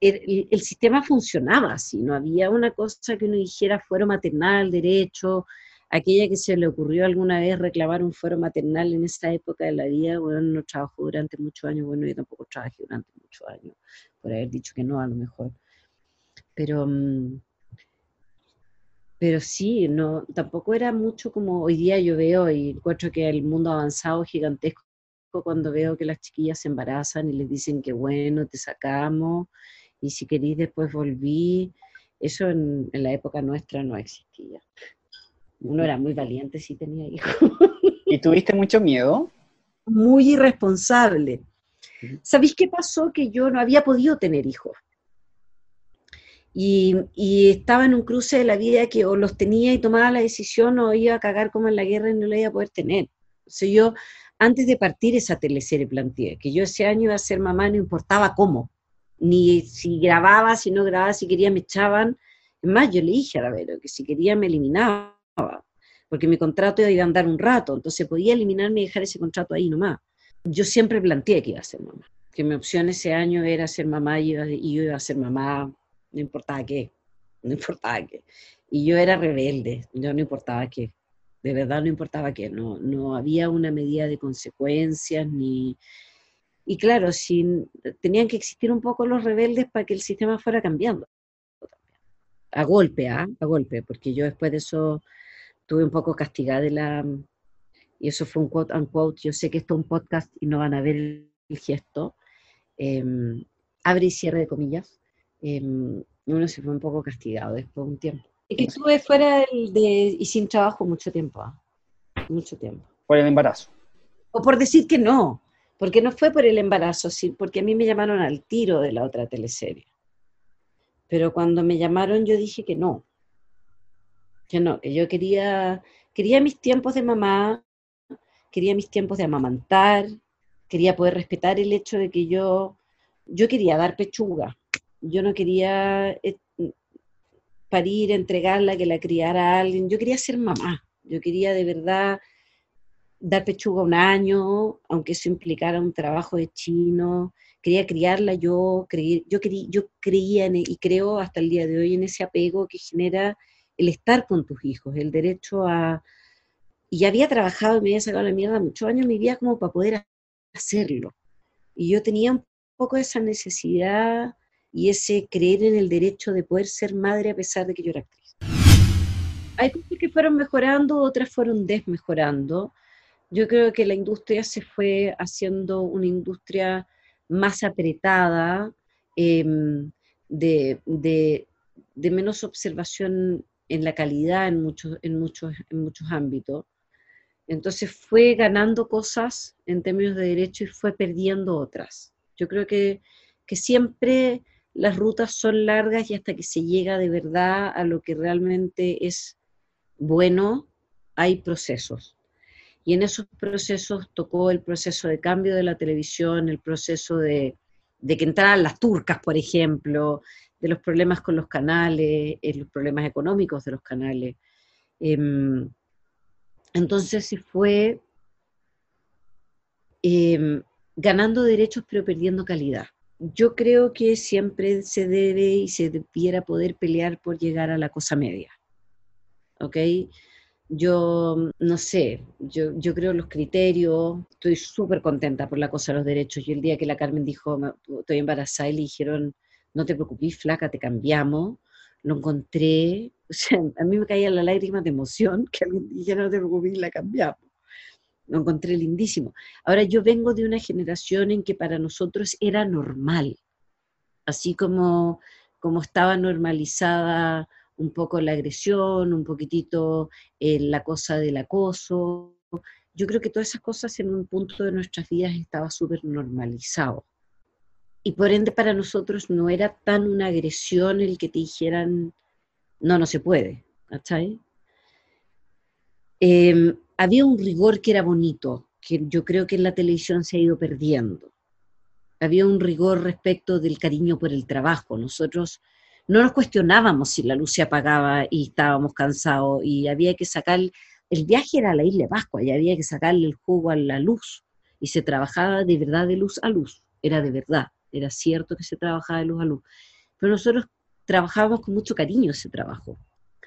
el, sistema funcionaba así, no había una cosa que uno dijera fuero maternal, derecho, aquella que se le ocurrió alguna vez reclamar un fuero maternal en esa época de la vida, bueno, no trabajó durante muchos años, bueno, yo tampoco trabajé durante muchos años, por haber dicho que no, a lo mejor. Pero... Mm, pero sí, no, tampoco era mucho como hoy día yo veo y encuentro que el mundo avanzado gigantesco cuando veo que las chiquillas se embarazan y les dicen que bueno, te sacamos y si queréis después volví. Eso en, en la época nuestra no existía. Uno era muy valiente si tenía hijos. ¿Y tuviste mucho miedo? Muy irresponsable. ¿Sabéis qué pasó? Que yo no había podido tener hijos. Y, y, estaba en un cruce de la vida que o los tenía y tomaba la decisión o iba a cagar como en la guerra y no lo iba a poder tener. O sea, yo, antes de partir esa teleserie, planteé que yo ese año iba a ser mamá, no importaba cómo, ni si grababa, si no grababa, si quería me echaban. Es más, yo le dije a la Vero que si quería me eliminaba, porque mi contrato iba a andar un rato, entonces podía eliminarme y dejar ese contrato ahí nomás. Yo siempre planteé que iba a ser mamá, que mi opción ese año era ser mamá y, yo iba a ser mamá no importaba qué, no importaba qué. Y yo era rebelde, yo no importaba qué, de verdad no importaba qué, no, no había una medida de consecuencias ni... Y claro, sin, tenían que existir un poco los rebeldes para que el sistema fuera cambiando. A golpe, ¿ah? a golpe, porque yo después de eso tuve un poco castigada de la... Y eso fue un quote unquote, yo sé que esto es un podcast y no van a ver el gesto. Em, abre y cierre de comillas Em, uno se fue un poco castigado después de un tiempo. Y que estuve fuera de, y sin trabajo mucho tiempo, ¿ah? mucho tiempo. Por el embarazo. O por decir que no, porque no fue por el embarazo, sí, porque a mí me llamaron al tiro de la otra teleserie. Pero cuando me llamaron yo dije que no, que no, que yo quería, quería mis tiempos de mamá, quería mis tiempos de amamantar, quería poder respetar el hecho de que yo, yo quería dar pechuga, yo no quería eh, parir, entregarla, que la criara alguien, yo quería ser mamá, yo quería de verdad dar pechuga un año, aunque eso implicara un trabajo de chino, quería criarla yo, yo, quería, yo creía e, y creo hasta el día de hoy en ese apego que genera el estar con tus hijos, el derecho a... Y había trabajado y me había sacado la mierda muchos años mi vida como para poder hacerlo. Y yo tenía un poco esa necesidad y ese creer en el derecho de poder ser madre a pesar de que yo era actriz. Hay cosas que fueron mejorando, otras fueron desmejorando. Yo creo que la industria se fue haciendo una industria más apretada, em, de, de, de, menos observación en la calidad en muchos, en muchos, en muchos ámbitos. Entonces fue ganando cosas en términos de derecho y fue perdiendo otras. Yo creo que, que siempre las rutas son largas y hasta que se llega de verdad a lo que realmente es bueno, hay procesos. Y en esos procesos tocó el proceso de cambio de la televisión, el proceso de, que entraran las turcas, por ejemplo, de los problemas con los canales, eh, los problemas económicos de los canales. Em, entonces se fue em, ganando derechos pero perdiendo calidad yo creo que siempre se debe y se debiera poder pelear por llegar a la cosa media. ¿Ok? Yo no sé, yo, yo creo los criterios, estoy súper contenta por la cosa de los derechos. Y el día que la Carmen dijo, estoy embarazada, y le dijeron, no te preocupes, flaca, te cambiamos, lo encontré, a mí me caía la lágrima de emoción que alguien dijera, no te preocupes, la cambiamos lo encontré lindísimo. Ahora yo vengo de una generación en que para nosotros era normal, así como, como estaba normalizada un poco la agresión, un poquitito eh, la cosa del acoso. Yo creo que todas esas cosas en un punto de nuestras vidas estaba súper normalizado. Y por ende para nosotros no era tan una agresión el que te dijeran, no, no se puede, ¿cachai? Eh, había un rigor que era bonito, que yo creo que en la televisión se ha ido perdiendo. Había un rigor respecto del cariño por el trabajo. Nosotros no nos cuestionábamos si la luz se apagaba y estábamos cansados y había que sacar, el viaje era a la isla de Pascua y había que sacarle el jugo a la luz y se trabajaba de verdad de luz a luz, era de verdad, era cierto que se trabajaba de luz a luz. Pero nosotros trabajábamos con mucho cariño ese trabajo.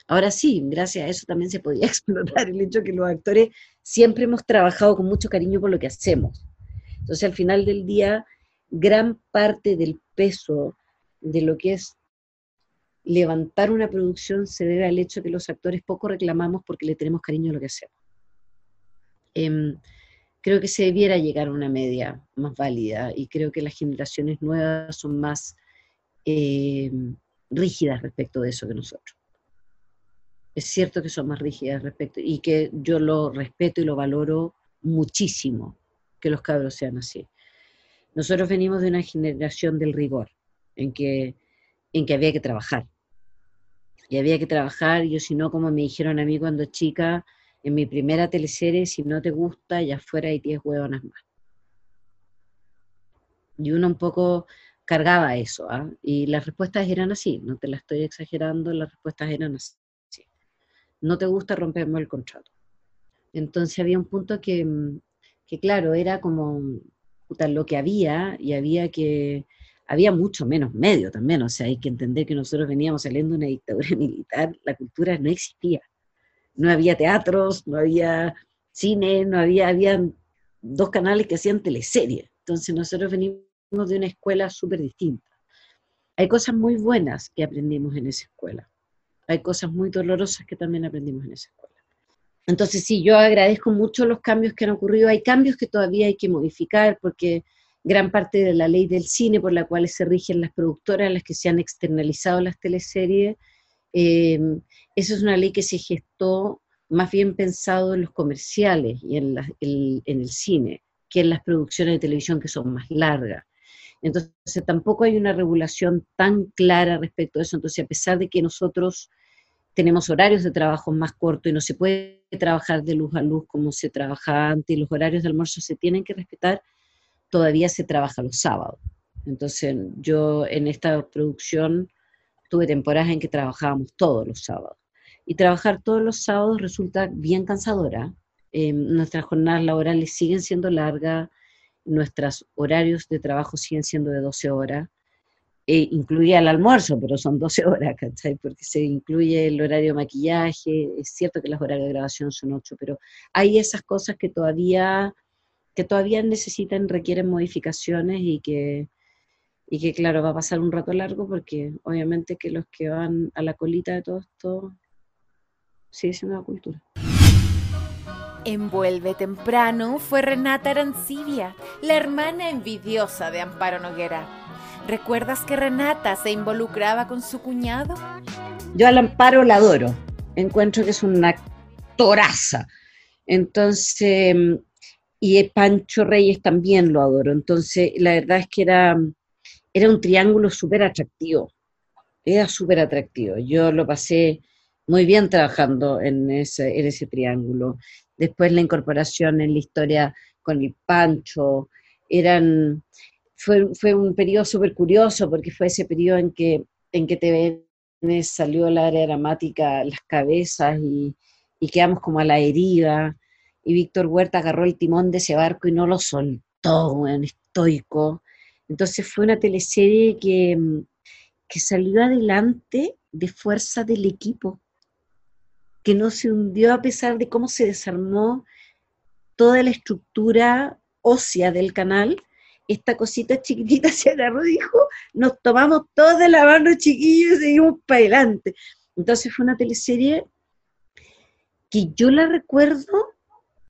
Ahora sí, gracias a eso también se podía explotar el hecho que los actores siempre hemos trabajado con mucho cariño por lo que hacemos. Entonces, al final del día, gran parte del peso de lo que es levantar una producción se debe al hecho que los actores poco reclamamos porque le tenemos cariño a lo que hacemos. Em, creo que se debiera llegar a una media más válida y creo que las generaciones nuevas son más... Em, rígidas respecto de eso que nosotros. Es cierto que son más rígidas respecto y que yo lo respeto y lo valoro muchísimo que los cabros sean así. Nosotros venimos de una generación del rigor, en que, en que había que trabajar. Y había que trabajar, yo si no, como me dijeron a mí cuando chica, en mi primera teleserie, si no te gusta, ya fuera hay 10 huevonas más. Y uno un poco cargaba eso, ¿ah? y las respuestas eran así, no te la estoy exagerando, las respuestas eran así. No te gusta, rompemos el contrato. Entonces había un punto que, que claro, era como lo que había y había que, había mucho menos medio también, o sea, hay que entender que nosotros veníamos saliendo de una dictadura militar, la cultura no existía no había teatros, no había cine, no había, había dos canales que hacían teleseries. Entonces nosotros venimos de una escuela súper distinta. Hay cosas muy buenas que aprendimos en esa escuela. Hay cosas muy dolorosas que también aprendimos en esa escuela. Entonces sí, yo agradezco mucho los cambios que han ocurrido. Hay cambios que todavía hay que modificar porque gran parte de la ley del cine por la cual se rigen las productoras, las que se han externalizado las teleseries, eh, esa es una ley que se gestó más bien pensado en los comerciales y en, el cine, que en las producciones de televisión que son más largas. Entonces, tampoco hay una regulación tan clara respecto a eso. Entonces, a pesar de que nosotros tenemos horarios de trabajo más cortos y no se puede trabajar de luz a luz como se trabajaba antes y los horarios de almuerzo se tienen que respetar, todavía se trabaja los sábados. Entonces, yo en esta producción tuve temporadas en que trabajábamos todos los sábados. Y trabajar todos los sábados resulta bien cansadora. Eh, nuestras jornadas laborales siguen siendo largas, nuestros horarios de trabajo siguen siendo de 12 horas. Eh, incluía el almuerzo, pero son 12 horas, ¿cachai? Porque se incluye el horario de maquillaje, es cierto que los horarios de grabación son 8, pero hay esas cosas que todavía, que todavía necesitan, requieren modificaciones y que, y que claro, va a pasar un rato largo porque obviamente que los que van a la colita de todo esto sigue siendo la cultura. Envuelve temprano fue Renata Arancibia, la hermana envidiosa de Amparo Noguera. ¿Recuerdas que Renata se involucraba con su cuñado? Yo al Amparo la adoro, encuentro que es una actoraza. Entonces, y Pancho Reyes también lo adoro. Entonces, la verdad es que era era un triángulo súper atractivo, era súper atractivo. Yo lo pasé muy bien trabajando en ese, en ese triángulo. Después la incorporación en la historia con el Pancho, eran, fue, fue un periodo súper curioso porque fue ese periodo en que, en que TVN salió la área dramática, las cabezas y, y quedamos como a la herida. Y Víctor Huerta agarró el timón de ese barco y no lo soltó, en estoico. Entonces fue una teleserie que, que salió adelante de fuerza del equipo, que no se hundió a pesar de cómo se desarmó toda la estructura ósea del canal. Esta cosita chiquitita se agarró y dijo, nos tomamos todos de la mano chiquillos y seguimos para adelante. Entonces fue una teleserie que yo la recuerdo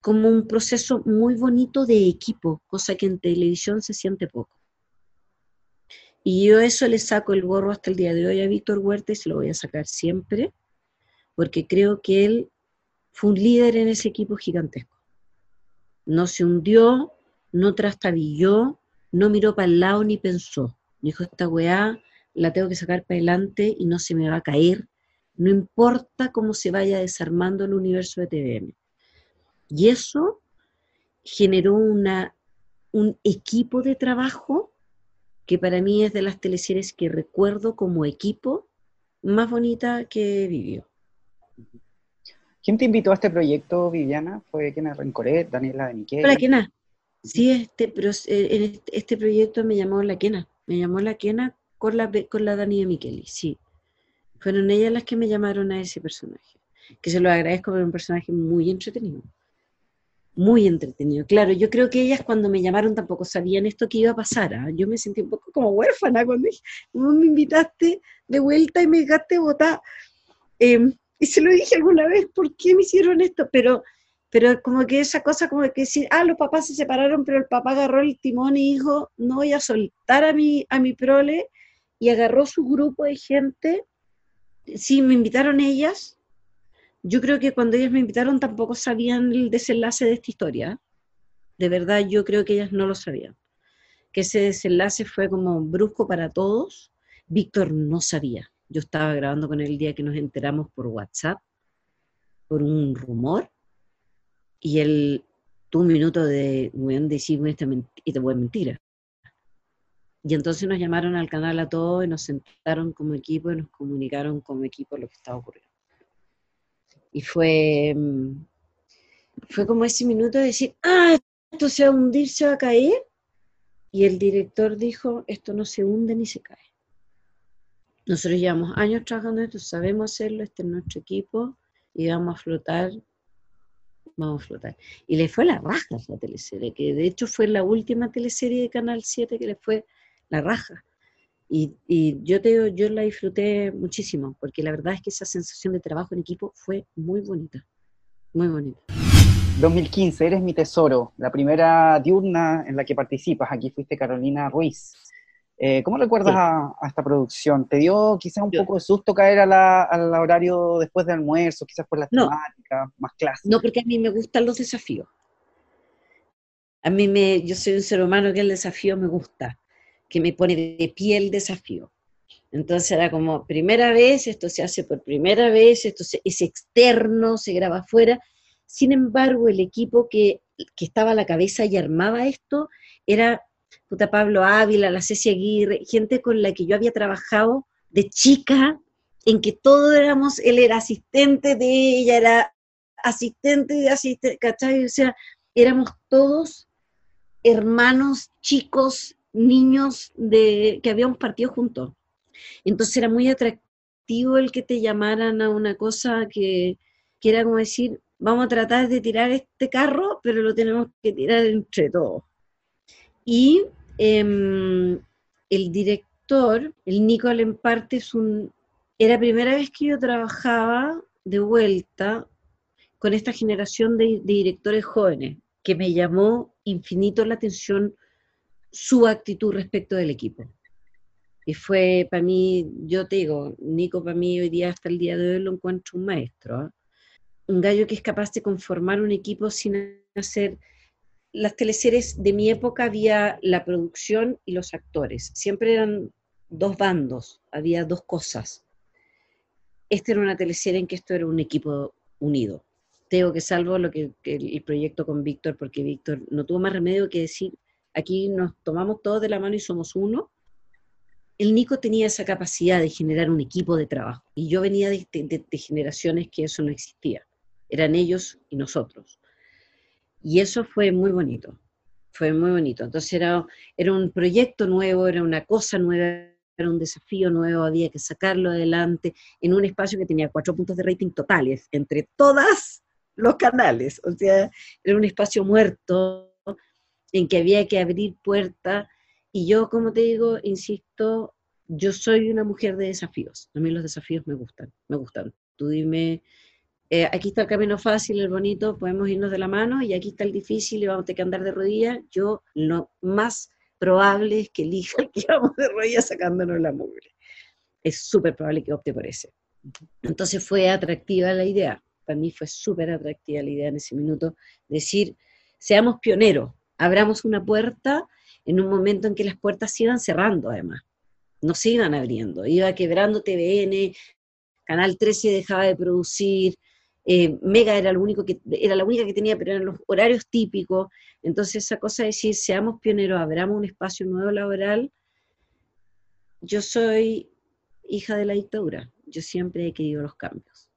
como un proceso muy bonito de equipo, cosa que en televisión se siente poco. Y yo eso le saco el gorro hasta el día de hoy a Víctor Huerta y se lo voy a sacar siempre, porque creo que él fue un líder en ese equipo gigantesco. No se hundió, no trastabilló, no miró para el lado ni pensó. Dijo, esta weá la tengo que sacar para adelante y no se me va a caer, no importa cómo se vaya desarmando el universo de TVM. Y eso generó una, un equipo de trabajo que para mí es de las teleseries que recuerdo como equipo más bonita que vivió. ¿Quién te invitó a este proyecto, Viviana? ¿Fue Kena Rencoret, Daniela de Miquel? La Kena. Sí, este, pero eh, en este, este, proyecto me llamó la Kena. Me llamó la Kena con la, con la Dani de Miqueli, sí. Fueron ellas las que me llamaron a ese personaje. Que se lo agradezco, por un personaje muy entretenido muy entretenido. Claro, yo creo que ellas cuando me llamaron tampoco sabían esto que iba a pasar. ¿ah? Yo me sentí un poco como huérfana cuando me invitaste de vuelta y me dejaste votar. Em, y se lo dije alguna vez, ¿por qué me hicieron esto? Pero, pero como que esa cosa como que decir, ah, los papás se separaron, pero el papá agarró el timón y dijo, no voy a soltar a mi, a mi prole y agarró su grupo de gente. Sí, me invitaron ellas. Yo creo que cuando ellas me invitaron tampoco sabían el desenlace de esta historia. De verdad, yo creo que ellas no lo sabían. Que ese desenlace fue como brusco para todos. Víctor no sabía. Yo estaba grabando con él el día que nos enteramos por WhatsApp, por un rumor, y él tuvo un minuto de, bueno, decir esta esta mentira. Y entonces nos llamaron al canal a todos y nos sentaron como equipo y nos comunicaron como equipo lo que estaba ocurriendo. Y fue, mm, fue como ese minuto de decir, ah, esto se va a hundir, se va a caer. Y el director dijo, esto no se hunde ni se cae. Nosotros llevamos años trabajando esto, sabemos hacerlo, este es nuestro equipo y vamos a flotar, vamos a flotar. Y le fue la raja la teleserie, que de hecho fue la última teleserie de Canal 7 que le fue la raja. Y, yo te yo la disfruté muchísimo, porque la verdad es que esa sensación de trabajo en equipo fue muy bonita, muy bonita. 2015, Eres mi tesoro, la primera diurna en la que participas. Aquí fuiste Carolina Ruiz. Eh, ¿Cómo recuerdas a, esta producción? ¿Te dio quizás un poco de susto caer al horario después de almuerzo, quizás por la temática más clásica? No, porque a mí me gustan los desafíos. A mí me, yo soy un ser humano que el desafío me gusta que me pone de pie el desafío. Entonces era como, primera vez, esto se hace por primera vez, esto es externo, se graba afuera. Sin embargo, el equipo que, estaba a la cabeza y armaba esto era puta Pablo Ávila, la Ceci Aguirre, gente con la que yo había trabajado de chica, en que todos éramos, él era asistente de ella, era asistente de asistente, ¿cachai? O sea, éramos todos hermanos chicos niños de, que habíamos partido juntos. Entonces era muy atractivo el que te llamaran a una cosa que, que era como decir, vamos a tratar de tirar este carro, pero lo tenemos que tirar entre todos. Y em, el director, el Nico Lemparte, es un, era la primera vez que yo trabajaba de vuelta con esta generación de, de directores jóvenes, que me llamó infinito la atención su actitud respecto del equipo. Y fue para mí, yo te digo, Nico para mí hoy día, hasta el día de hoy, lo encuentro un maestro. ¿ah? Un gallo que es capaz de conformar un equipo sin hacer... Las teleseries de mi época había la producción y los actores. Siempre eran dos bandos, había dos cosas. Esta era una teleserie en que esto era un equipo unido. Tengo que salvo lo que, el proyecto con Víctor, porque Víctor no tuvo más remedio que decir, aquí nos tomamos todos de la mano y somos uno, el Nico tenía esa capacidad de generar un equipo de trabajo. Y yo venía de, generaciones que eso no existía. Eran ellos y nosotros. Y eso fue muy bonito. Fue muy bonito. Entonces era, era un proyecto nuevo, era una cosa nueva, era un desafío nuevo, había que sacarlo adelante en un espacio que tenía cuatro puntos de rating totales entre todas los canales. O sea, era un espacio muerto en que había que abrir puertas. Y yo, como te digo, insisto, yo soy una mujer de desafíos. A mí los desafíos me gustan, me gustan. Tú dime, eh, aquí está el camino fácil, el bonito, podemos irnos de la mano, y aquí está el difícil y vamos a tener que andar de rodillas. Yo lo más probable es que elija que vamos de rodillas sacándonos la mugre. Es súper probable que opte por ese. Entonces fue atractiva la idea. Para mí fue súper atractiva la idea en ese minuto. Decir, seamos pioneros, abramos una puerta en un momento en que las puertas se iban cerrando además, no se iban abriendo, iba quebrando TVN, Canal 13 dejaba de producir, eh, Mega era, lo único que, era la única que tenía, pero eran los horarios típicos, entonces esa cosa de decir, seamos pioneros, abramos un espacio nuevo laboral, yo soy hija de la dictadura, yo siempre he querido los cambios,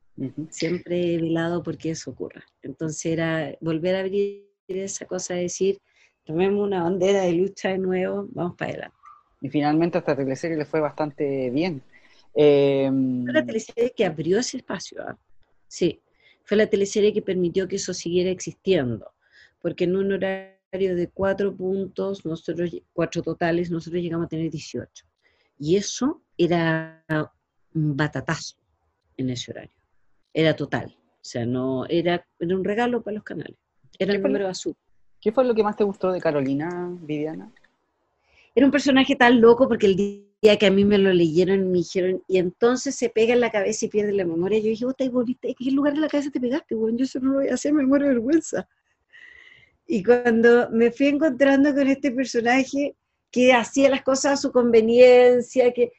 siempre he velado porque eso ocurra, entonces era volver a abrir esa cosa de decir, tomemos una bandera de lucha de nuevo, vamos para adelante. Y finalmente a esta teleserie le fue bastante bien. Eh, fue la teleserie que abrió ese espacio, ¿ah? sí, fue la teleserie que permitió que eso siguiera existiendo, porque en un horario de cuatro puntos, nosotros, cuatro totales, nosotros llegamos a tener 18. Y eso era un batatazo en ese horario, era total, o sea, no, era, era un regalo para los canales, era el número azul. ¿Qué fue lo que más te gustó de Carolina, Viviana? Era un personaje tan loco porque el día que a mí me lo leyeron me dijeron, y entonces se pega en la cabeza y pierde la memoria. Yo dije, te volviste, ¿en qué lugar de la cabeza te pegaste? Bueno, yo eso no lo voy a hacer, me muero de vergüenza. Y cuando me fui encontrando con este personaje que hacía las cosas a su conveniencia, que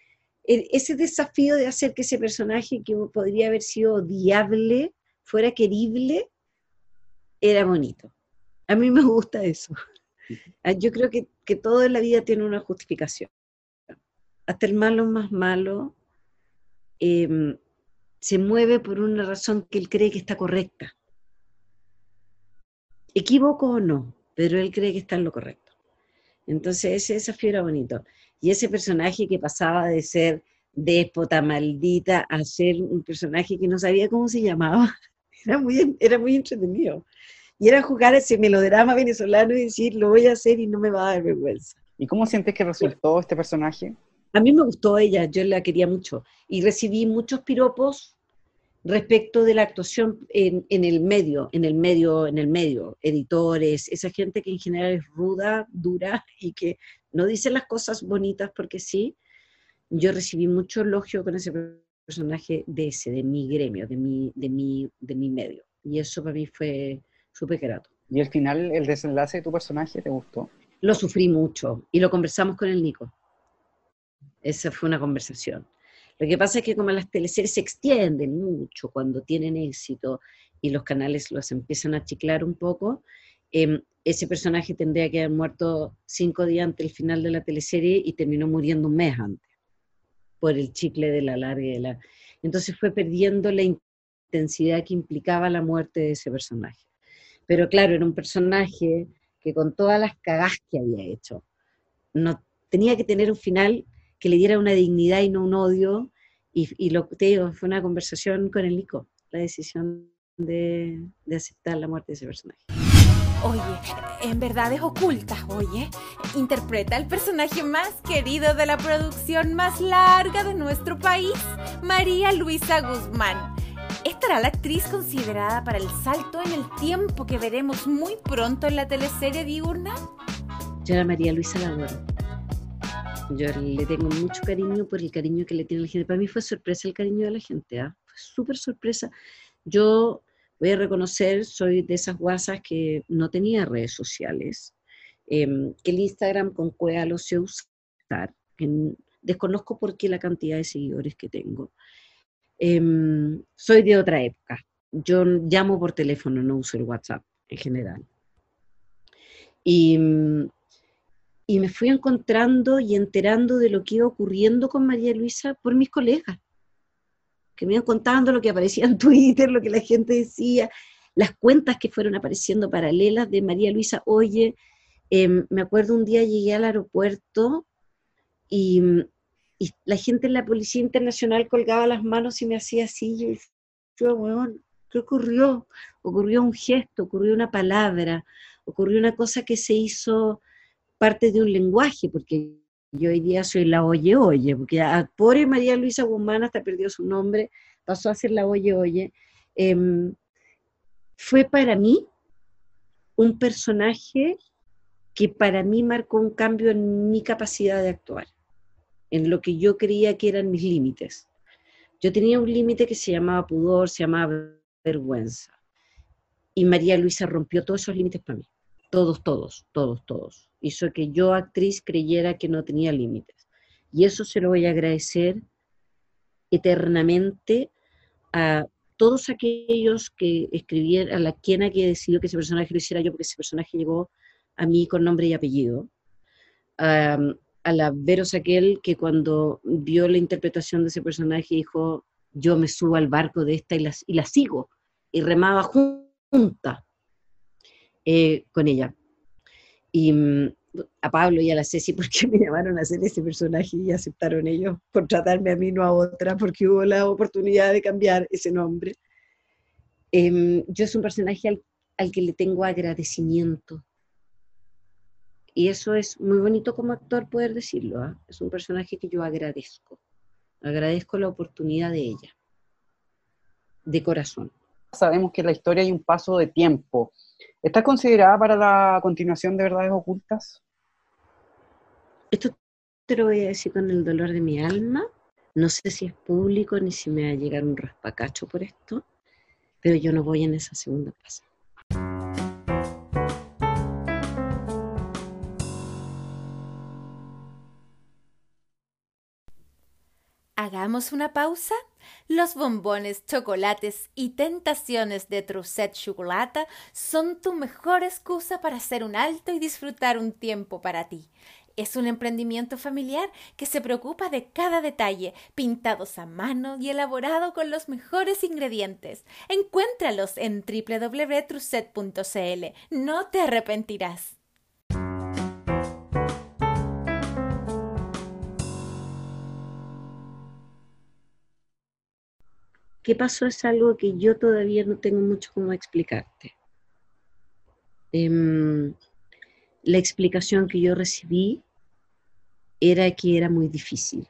e, ese desafío de hacer que ese personaje que podría haber sido odiable fuera querible, era bonito. A mí me gusta eso. Ah, yo creo que, que la vida tiene una justificación. Hasta el malo más malo em, se mueve por una razón que él cree que está correcta. Equivoco o no, pero él cree que está en lo correcto. Entonces ese desafío era bonito. Y ese personaje que pasaba de ser déspota, maldita, a ser un personaje que no sabía cómo se llamaba, era muy, era muy entretenido. Y era jugar ese melodrama venezolano y decir, lo voy a hacer y no me va a dar vergüenza. ¿Y cómo sientes que resultó este personaje? A mí me gustó ella, yo la quería mucho. Y recibí muchos piropos respecto de la actuación en, en, el medio, en el medio, en el medio, editores, esa gente que en general es ruda, dura y que no dice las cosas bonitas porque sí. Yo recibí mucho elogio con ese personaje de ese, de mi gremio, de mi, de mi, de mi medio. Y eso para mí fue súper grato. ¿Y al final el desenlace de tu personaje te gustó? Lo sufrí mucho y lo conversamos con el Nico. Esa fue una conversación. Lo que pasa es que como las teleseries se extienden mucho cuando tienen éxito y los canales los empiezan a chiclar un poco, em, ese personaje tendría que haber muerto cinco días antes del final de la teleserie y terminó muriendo un mes antes por el chicle de la larga de la... Entonces fue perdiendo la intensidad que implicaba la muerte de ese personaje. Pero claro, era un personaje que con todas las cagas que había hecho, no, tenía que tener un final que le diera una dignidad y no un odio. Y, lo te digo, fue una conversación con el Nico, la decisión de, de aceptar la muerte de ese personaje. Oye, en verdades ocultas, oye, interpreta al personaje más querido de la producción más larga de nuestro país, María Luisa Guzmán. ¿Estará la actriz considerada para el salto en el tiempo que veremos muy pronto en la teleserie diurna? Yo a María Luisa la Yo le tengo mucho cariño por el cariño que le tiene la gente. Para mí fue sorpresa el cariño de la gente, ¿ah? fue súper sorpresa. Yo voy a reconocer, soy de esas guasas que no tenía redes sociales, em, que el Instagram con Cuea lo sé usar, que desconozco por qué la cantidad de seguidores que tengo. Em, soy de otra época, yo llamo por teléfono, no uso el WhatsApp en general. Y, y me fui encontrando y enterando de lo que iba ocurriendo con María Luisa por mis colegas que me iban contando lo que aparecía en Twitter, lo que la gente decía, las cuentas que fueron apareciendo paralelas de María Luisa Oye. Em, me acuerdo un día llegué al aeropuerto y, la gente en la Policía Internacional colgaba las manos y me hacía así. Yo, bueno, ¿qué ocurrió? Ocurrió un gesto, ocurrió una palabra, ocurrió una cosa que se hizo parte de un lenguaje, porque yo hoy día soy la Oye Oye, porque a, pobre María Luisa Guzmán hasta perdió su nombre, pasó a ser la Oye Oye. Em, fue para mí un personaje que para mí marcó un cambio en mi capacidad de actuar, en lo que yo creía que eran mis límites. Yo tenía un límite que se llamaba pudor, se llamaba vergüenza. Y María Luisa rompió todos esos límites para mí. Todos, todos, todos, todos hizo que yo, actriz, creyera que no tenía límites. Y eso se lo voy a agradecer eternamente a todos aquellos que escribieron, a la quien que decidió que ese personaje lo hiciera yo, porque ese personaje llegó a mí con nombre y apellido. A la Vero Saquel, que cuando vio la interpretación de ese personaje dijo, yo me subo al barco de esta y la, y la sigo, y remaba junta eh, con ella. Y mm, a Pablo y a la Ceci porque me llamaron a hacer ese personaje y aceptaron ellos por tratarme a mí, no a otra, porque hubo la oportunidad de cambiar ese nombre. Em, yo es un personaje al, que le tengo agradecimiento. Y eso es muy bonito como actor poder decirlo. ¿ah? Es un personaje que yo agradezco. Agradezco la oportunidad de ella. De corazón. Sabemos que en la historia hay un paso de tiempo ¿Está considerada para la continuación de Verdades Ocultas? esto te lo voy a decir con el dolor de mi alma. No sé si es público ni si me va a llegar un raspacacho por esto, pero yo no voy en esa segunda plaza. Hagamos una pausa. Los bombones, chocolates y tentaciones de Trucet Chocolata son tu mejor excusa para hacer un alto y disfrutar un tiempo para ti. Es un emprendimiento familiar que se preocupa de cada detalle, pintados a mano y elaborado con los mejores ingredientes. Encuéntralos en www.trucet.cl. No te arrepentirás. ¿Qué pasó? Es algo que yo todavía no tengo mucho cómo explicarte. Em, la explicación que yo recibí era que era muy difícil,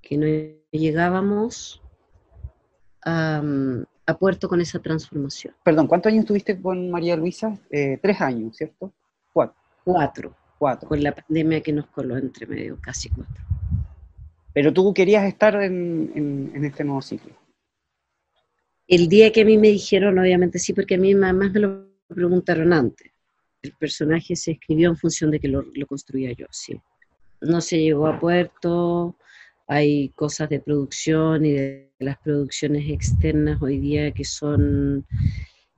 que no llegábamos a, puerto con esa transformación. Perdón, ¿cuántos años tuviste con María Luisa? Eh, tres años, ¿cierto? Cuatro. Cuatro. Cuatro. Con la pandemia que nos coló entre medio, casi cuatro. Pero tú querías estar en este nuevo ciclo. El día que a mí me dijeron, obviamente sí, porque a mí más me lo preguntaron antes. El personaje se escribió en función de que lo, construía yo, sí. No se llegó a puerto, hay cosas de producción y de las producciones externas hoy día que son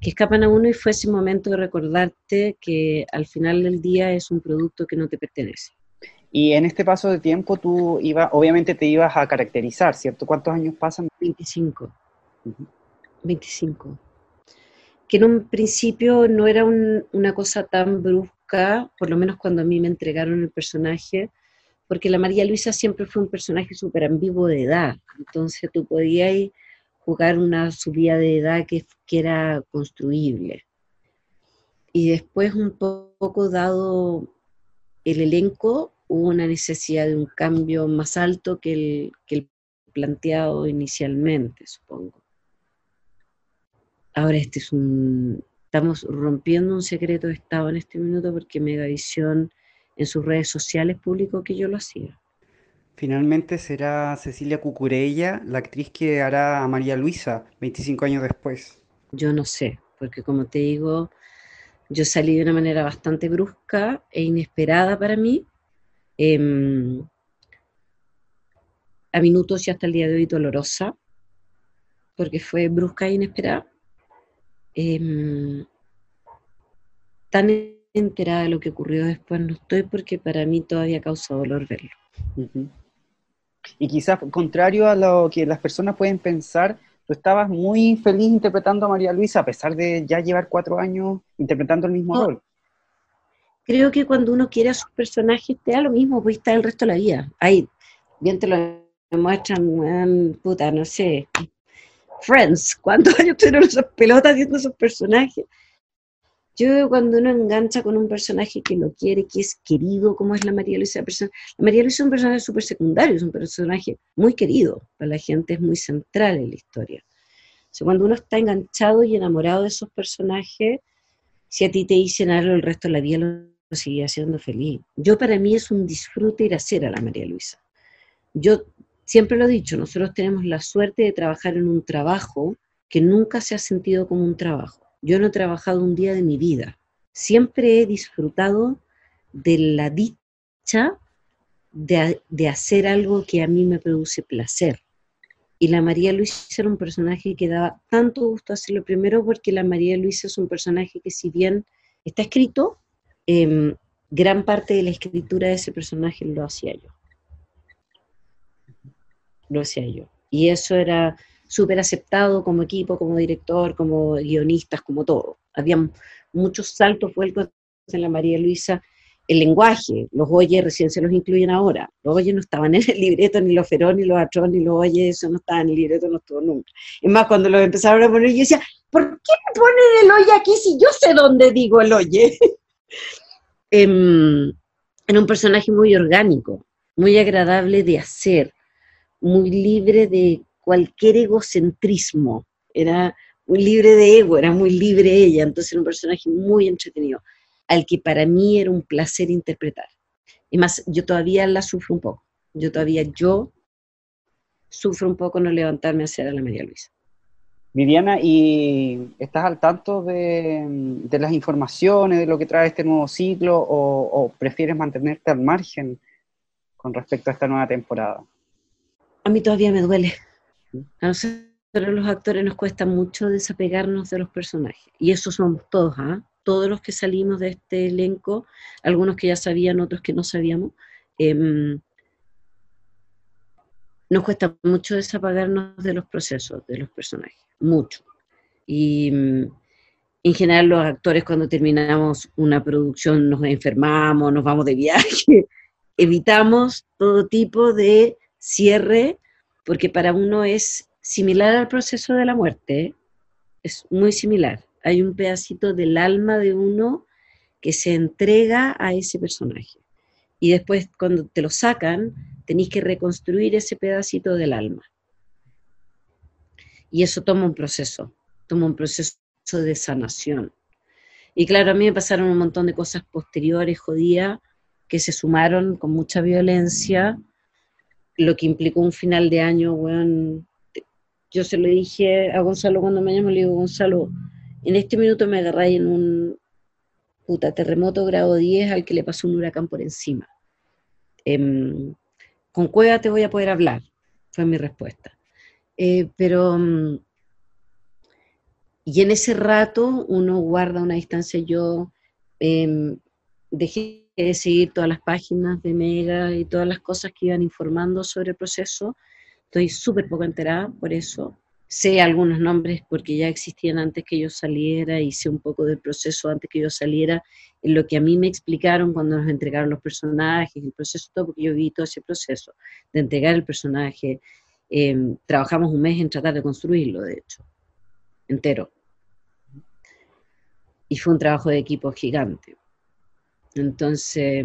que escapan a uno y fue ese momento de recordarte que al final del día es un producto que no te pertenece. Y en este paso de tiempo tú ibas, obviamente te ibas a caracterizar, ¿cierto? ¿Cuántos años pasan? 25. 25. Que en un principio no era una cosa tan brusca, por lo menos cuando a mí me entregaron el personaje, porque la María Luisa siempre fue un personaje súper ambiguo de edad. Entonces tú podías jugar una subida de edad que, que era construible. Y después, un poco dado el elenco, hubo una necesidad de un cambio más alto que el, que el planteado inicialmente, supongo. Ahora este es un, estamos rompiendo un secreto de Estado en este minuto porque Megavisión en sus redes sociales publicó que yo lo hacía. Finalmente será Cecilia Cucurella la actriz que hará a María Luisa 25 años después. Yo no sé, porque como te digo, yo salí de una manera bastante brusca e inesperada para mí. Em, a minutos y hasta el día de hoy dolorosa, porque fue brusca e inesperada. Em, tan enterada de lo que ocurrió después no estoy porque para mí todavía causa dolor verlo. Y quizás, contrario a lo que las personas pueden pensar, tú estabas muy feliz interpretando a María Luisa, a pesar de ya llevar cuatro años interpretando el mismo rol. Creo que cuando uno quiere a sus personajes, te da lo mismo, pues está el resto de la vida. Ahí, bien te lo muestran, puta, no sé, Friends, ¿cuántos años tuvieron esas pelotas viendo esos personajes? Yo cuando uno engancha con un personaje que lo quiere, que es querido, como es la María Luisa, la María Luisa es un personaje súper secundario, es un personaje muy querido, para la gente es muy central en la historia. O cuando uno está enganchado y enamorado de esos personajes, si a ti te dicen algo el resto de la vida lo, sigue haciendo feliz. Yo para mí es un disfrute ir a ser a la María Luisa. Yo Siempre lo he dicho, nosotros tenemos la suerte de trabajar en un trabajo que nunca se ha sentido como un trabajo. Yo no he trabajado un día de mi vida. Siempre he disfrutado de la dicha de, hacer algo que a mí me produce placer. Y la María Luisa era un personaje que daba tanto gusto hacerlo primero porque la María Luisa es un personaje que si bien está escrito, em, gran parte de la escritura de ese personaje lo hacía yo lo hacía yo. Y eso era súper aceptado como equipo, como director, como guionistas, como todo. Había muchos saltos vuelcos en la María Luisa. El lenguaje, los oyes recién se los incluyen ahora. Los oyes no estaban en el libreto, ni los ferón, ni los atrón, ni los oyes, eso no estaba en el libreto, no estuvo nunca. Es más, cuando los empezaron a poner, yo decía, ¿por qué me ponen el oye aquí si yo sé dónde digo el oye? Em, era un personaje muy orgánico, muy agradable de hacer muy libre de cualquier egocentrismo, era muy libre de ego, era muy libre ella, entonces era un personaje muy entretenido, al que para mí era un placer interpretar. Y más, yo todavía la sufro un poco. Yo todavía, yo sufro un poco no levantarme a hacer a la María Luisa. Viviana, ¿y estás al tanto de, las informaciones, de lo que trae este nuevo ciclo, o, prefieres mantenerte al margen con respecto a esta nueva temporada? A mí todavía me duele. A nosotros los actores nos cuesta mucho desapegarnos de los personajes. Y eso somos todos, ¿ah? Todos los que salimos de este elenco, algunos que ya sabían, otros que no sabíamos. Em, nos cuesta mucho desapagarnos de los procesos, de los personajes, mucho. Y mm, en general los actores cuando terminamos una producción nos enfermamos, nos vamos de viaje, evitamos todo tipo de cierre, porque para uno es similar al proceso de la muerte, es muy similar. Hay un pedacito del alma de uno que se entrega a ese personaje. Y después cuando te lo sacan, tenéis que reconstruir ese pedacito del alma. Y eso toma un proceso, toma un proceso de sanación. Y claro, a mí me pasaron un montón de cosas posteriores, jodidas, que se sumaron con mucha violencia, lo que implicó un final de año, bueno, yo se lo dije a Gonzalo cuando me llamó, le digo, Gonzalo, en este minuto me agarráis en un puta terremoto grado 10 al que le pasó un huracán por encima. Em, con Cueva te voy a poder hablar, fue mi respuesta. Eh, pero, mm, y en ese rato uno guarda una distancia. Yo em, dejé de seguir todas las páginas de Mega y todas las cosas que iban informando sobre el proceso. Estoy súper poco enterada por eso sé algunos nombres porque ya existían antes que yo saliera sé un poco del proceso antes que yo saliera, en lo que a mí me explicaron cuando nos entregaron los personajes, el proceso, todo, porque yo vi todo ese proceso de entregar el personaje. Em, trabajamos un mes en tratar de construirlo, de hecho, entero. Y fue un trabajo de equipo gigante. Entonces,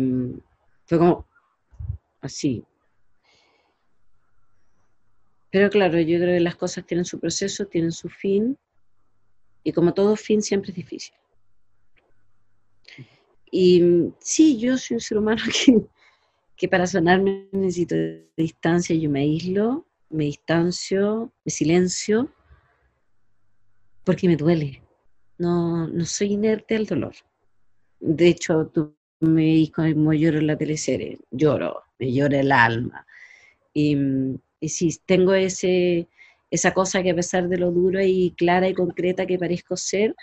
fue como así, pero claro, yo creo que las cosas tienen su proceso, tienen su fin, y como todo fin siempre es difícil. Y sí, yo soy un ser humano que, que para sanarme necesito distancia, yo me aíslo, me distancio, me silencio, porque me duele. No, no soy inerte al dolor. De hecho, tú me dices como lloro en la teleserie, lloro, me llora el alma. Y, y si tengo ese, esa cosa que a pesar de lo dura y clara y concreta que parezco ser,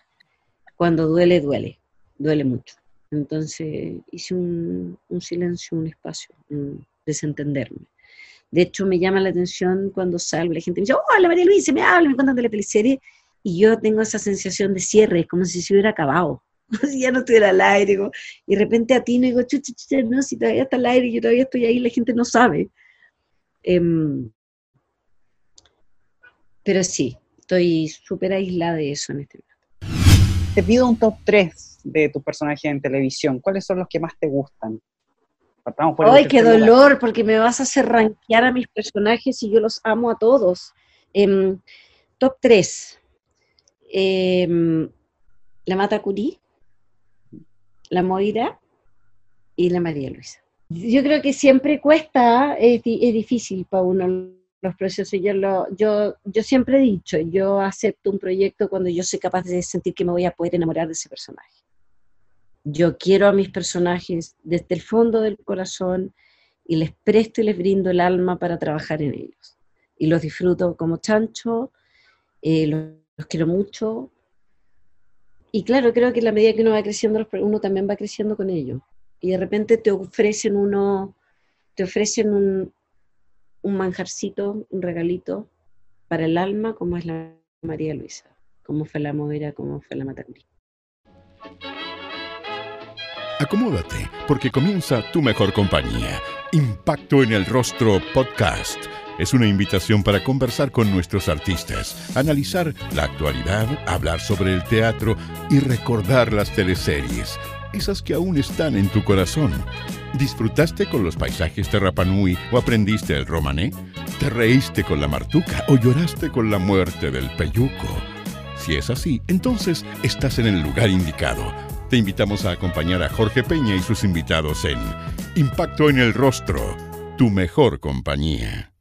cuando duele, duele, duele mucho. Entonces hice un, silencio, un espacio, un desentenderme. De hecho, me llama la atención cuando salgo, la gente me dice, hola María Luisa, me habla, me cuentan de la teleserie, y yo tengo esa sensación de cierre, como si se hubiera acabado, si ya no estuviera al aire, y de repente a ti y digo, chucha, chucha, no, si todavía está al aire, yo todavía estoy ahí, la gente no sabe. Em, pero sí, estoy súper aislada de eso en este momento. Te pido un top 3 de tus personajes en televisión. ¿Cuáles son los que más te gustan? ¡Ay, qué dolor! Porque me vas a hacer rankear a mis personajes y yo los amo a todos. Em, top 3. Em, la Mata Curí, la Moira y la María Luisa. Yo creo que siempre cuesta, es, difícil para uno los procesos. Yo, lo, yo, yo siempre he dicho, yo acepto un proyecto cuando yo soy capaz de sentir que me voy a poder enamorar de ese personaje. Yo quiero a mis personajes desde el fondo del corazón y les presto y les brindo el alma para trabajar en ellos. Y los disfruto como chancho, eh, los, quiero mucho. Y claro, creo que en la medida que uno va creciendo, uno también va creciendo con ellos y de repente te ofrecen uno, te ofrecen un, un manjarcito, un regalito para el alma, como es la María Luisa, como fue la Movera, como fue la Maternidad. Acomódate, porque comienza tu mejor compañía. Impacto en el Rostro Podcast. Es una invitación para conversar con nuestros artistas, analizar la actualidad, hablar sobre el teatro y recordar las teleseries esas que aún están en tu corazón. ¿Disfrutaste con los paisajes de Rapanui o aprendiste el romané? ¿Te reíste con la martuca o lloraste con la muerte del peyuco? Si es así, entonces estás en el lugar indicado te invitamos a acompañar a Jorge Peña y sus invitados en Impacto en el Rostro, tu mejor compañía.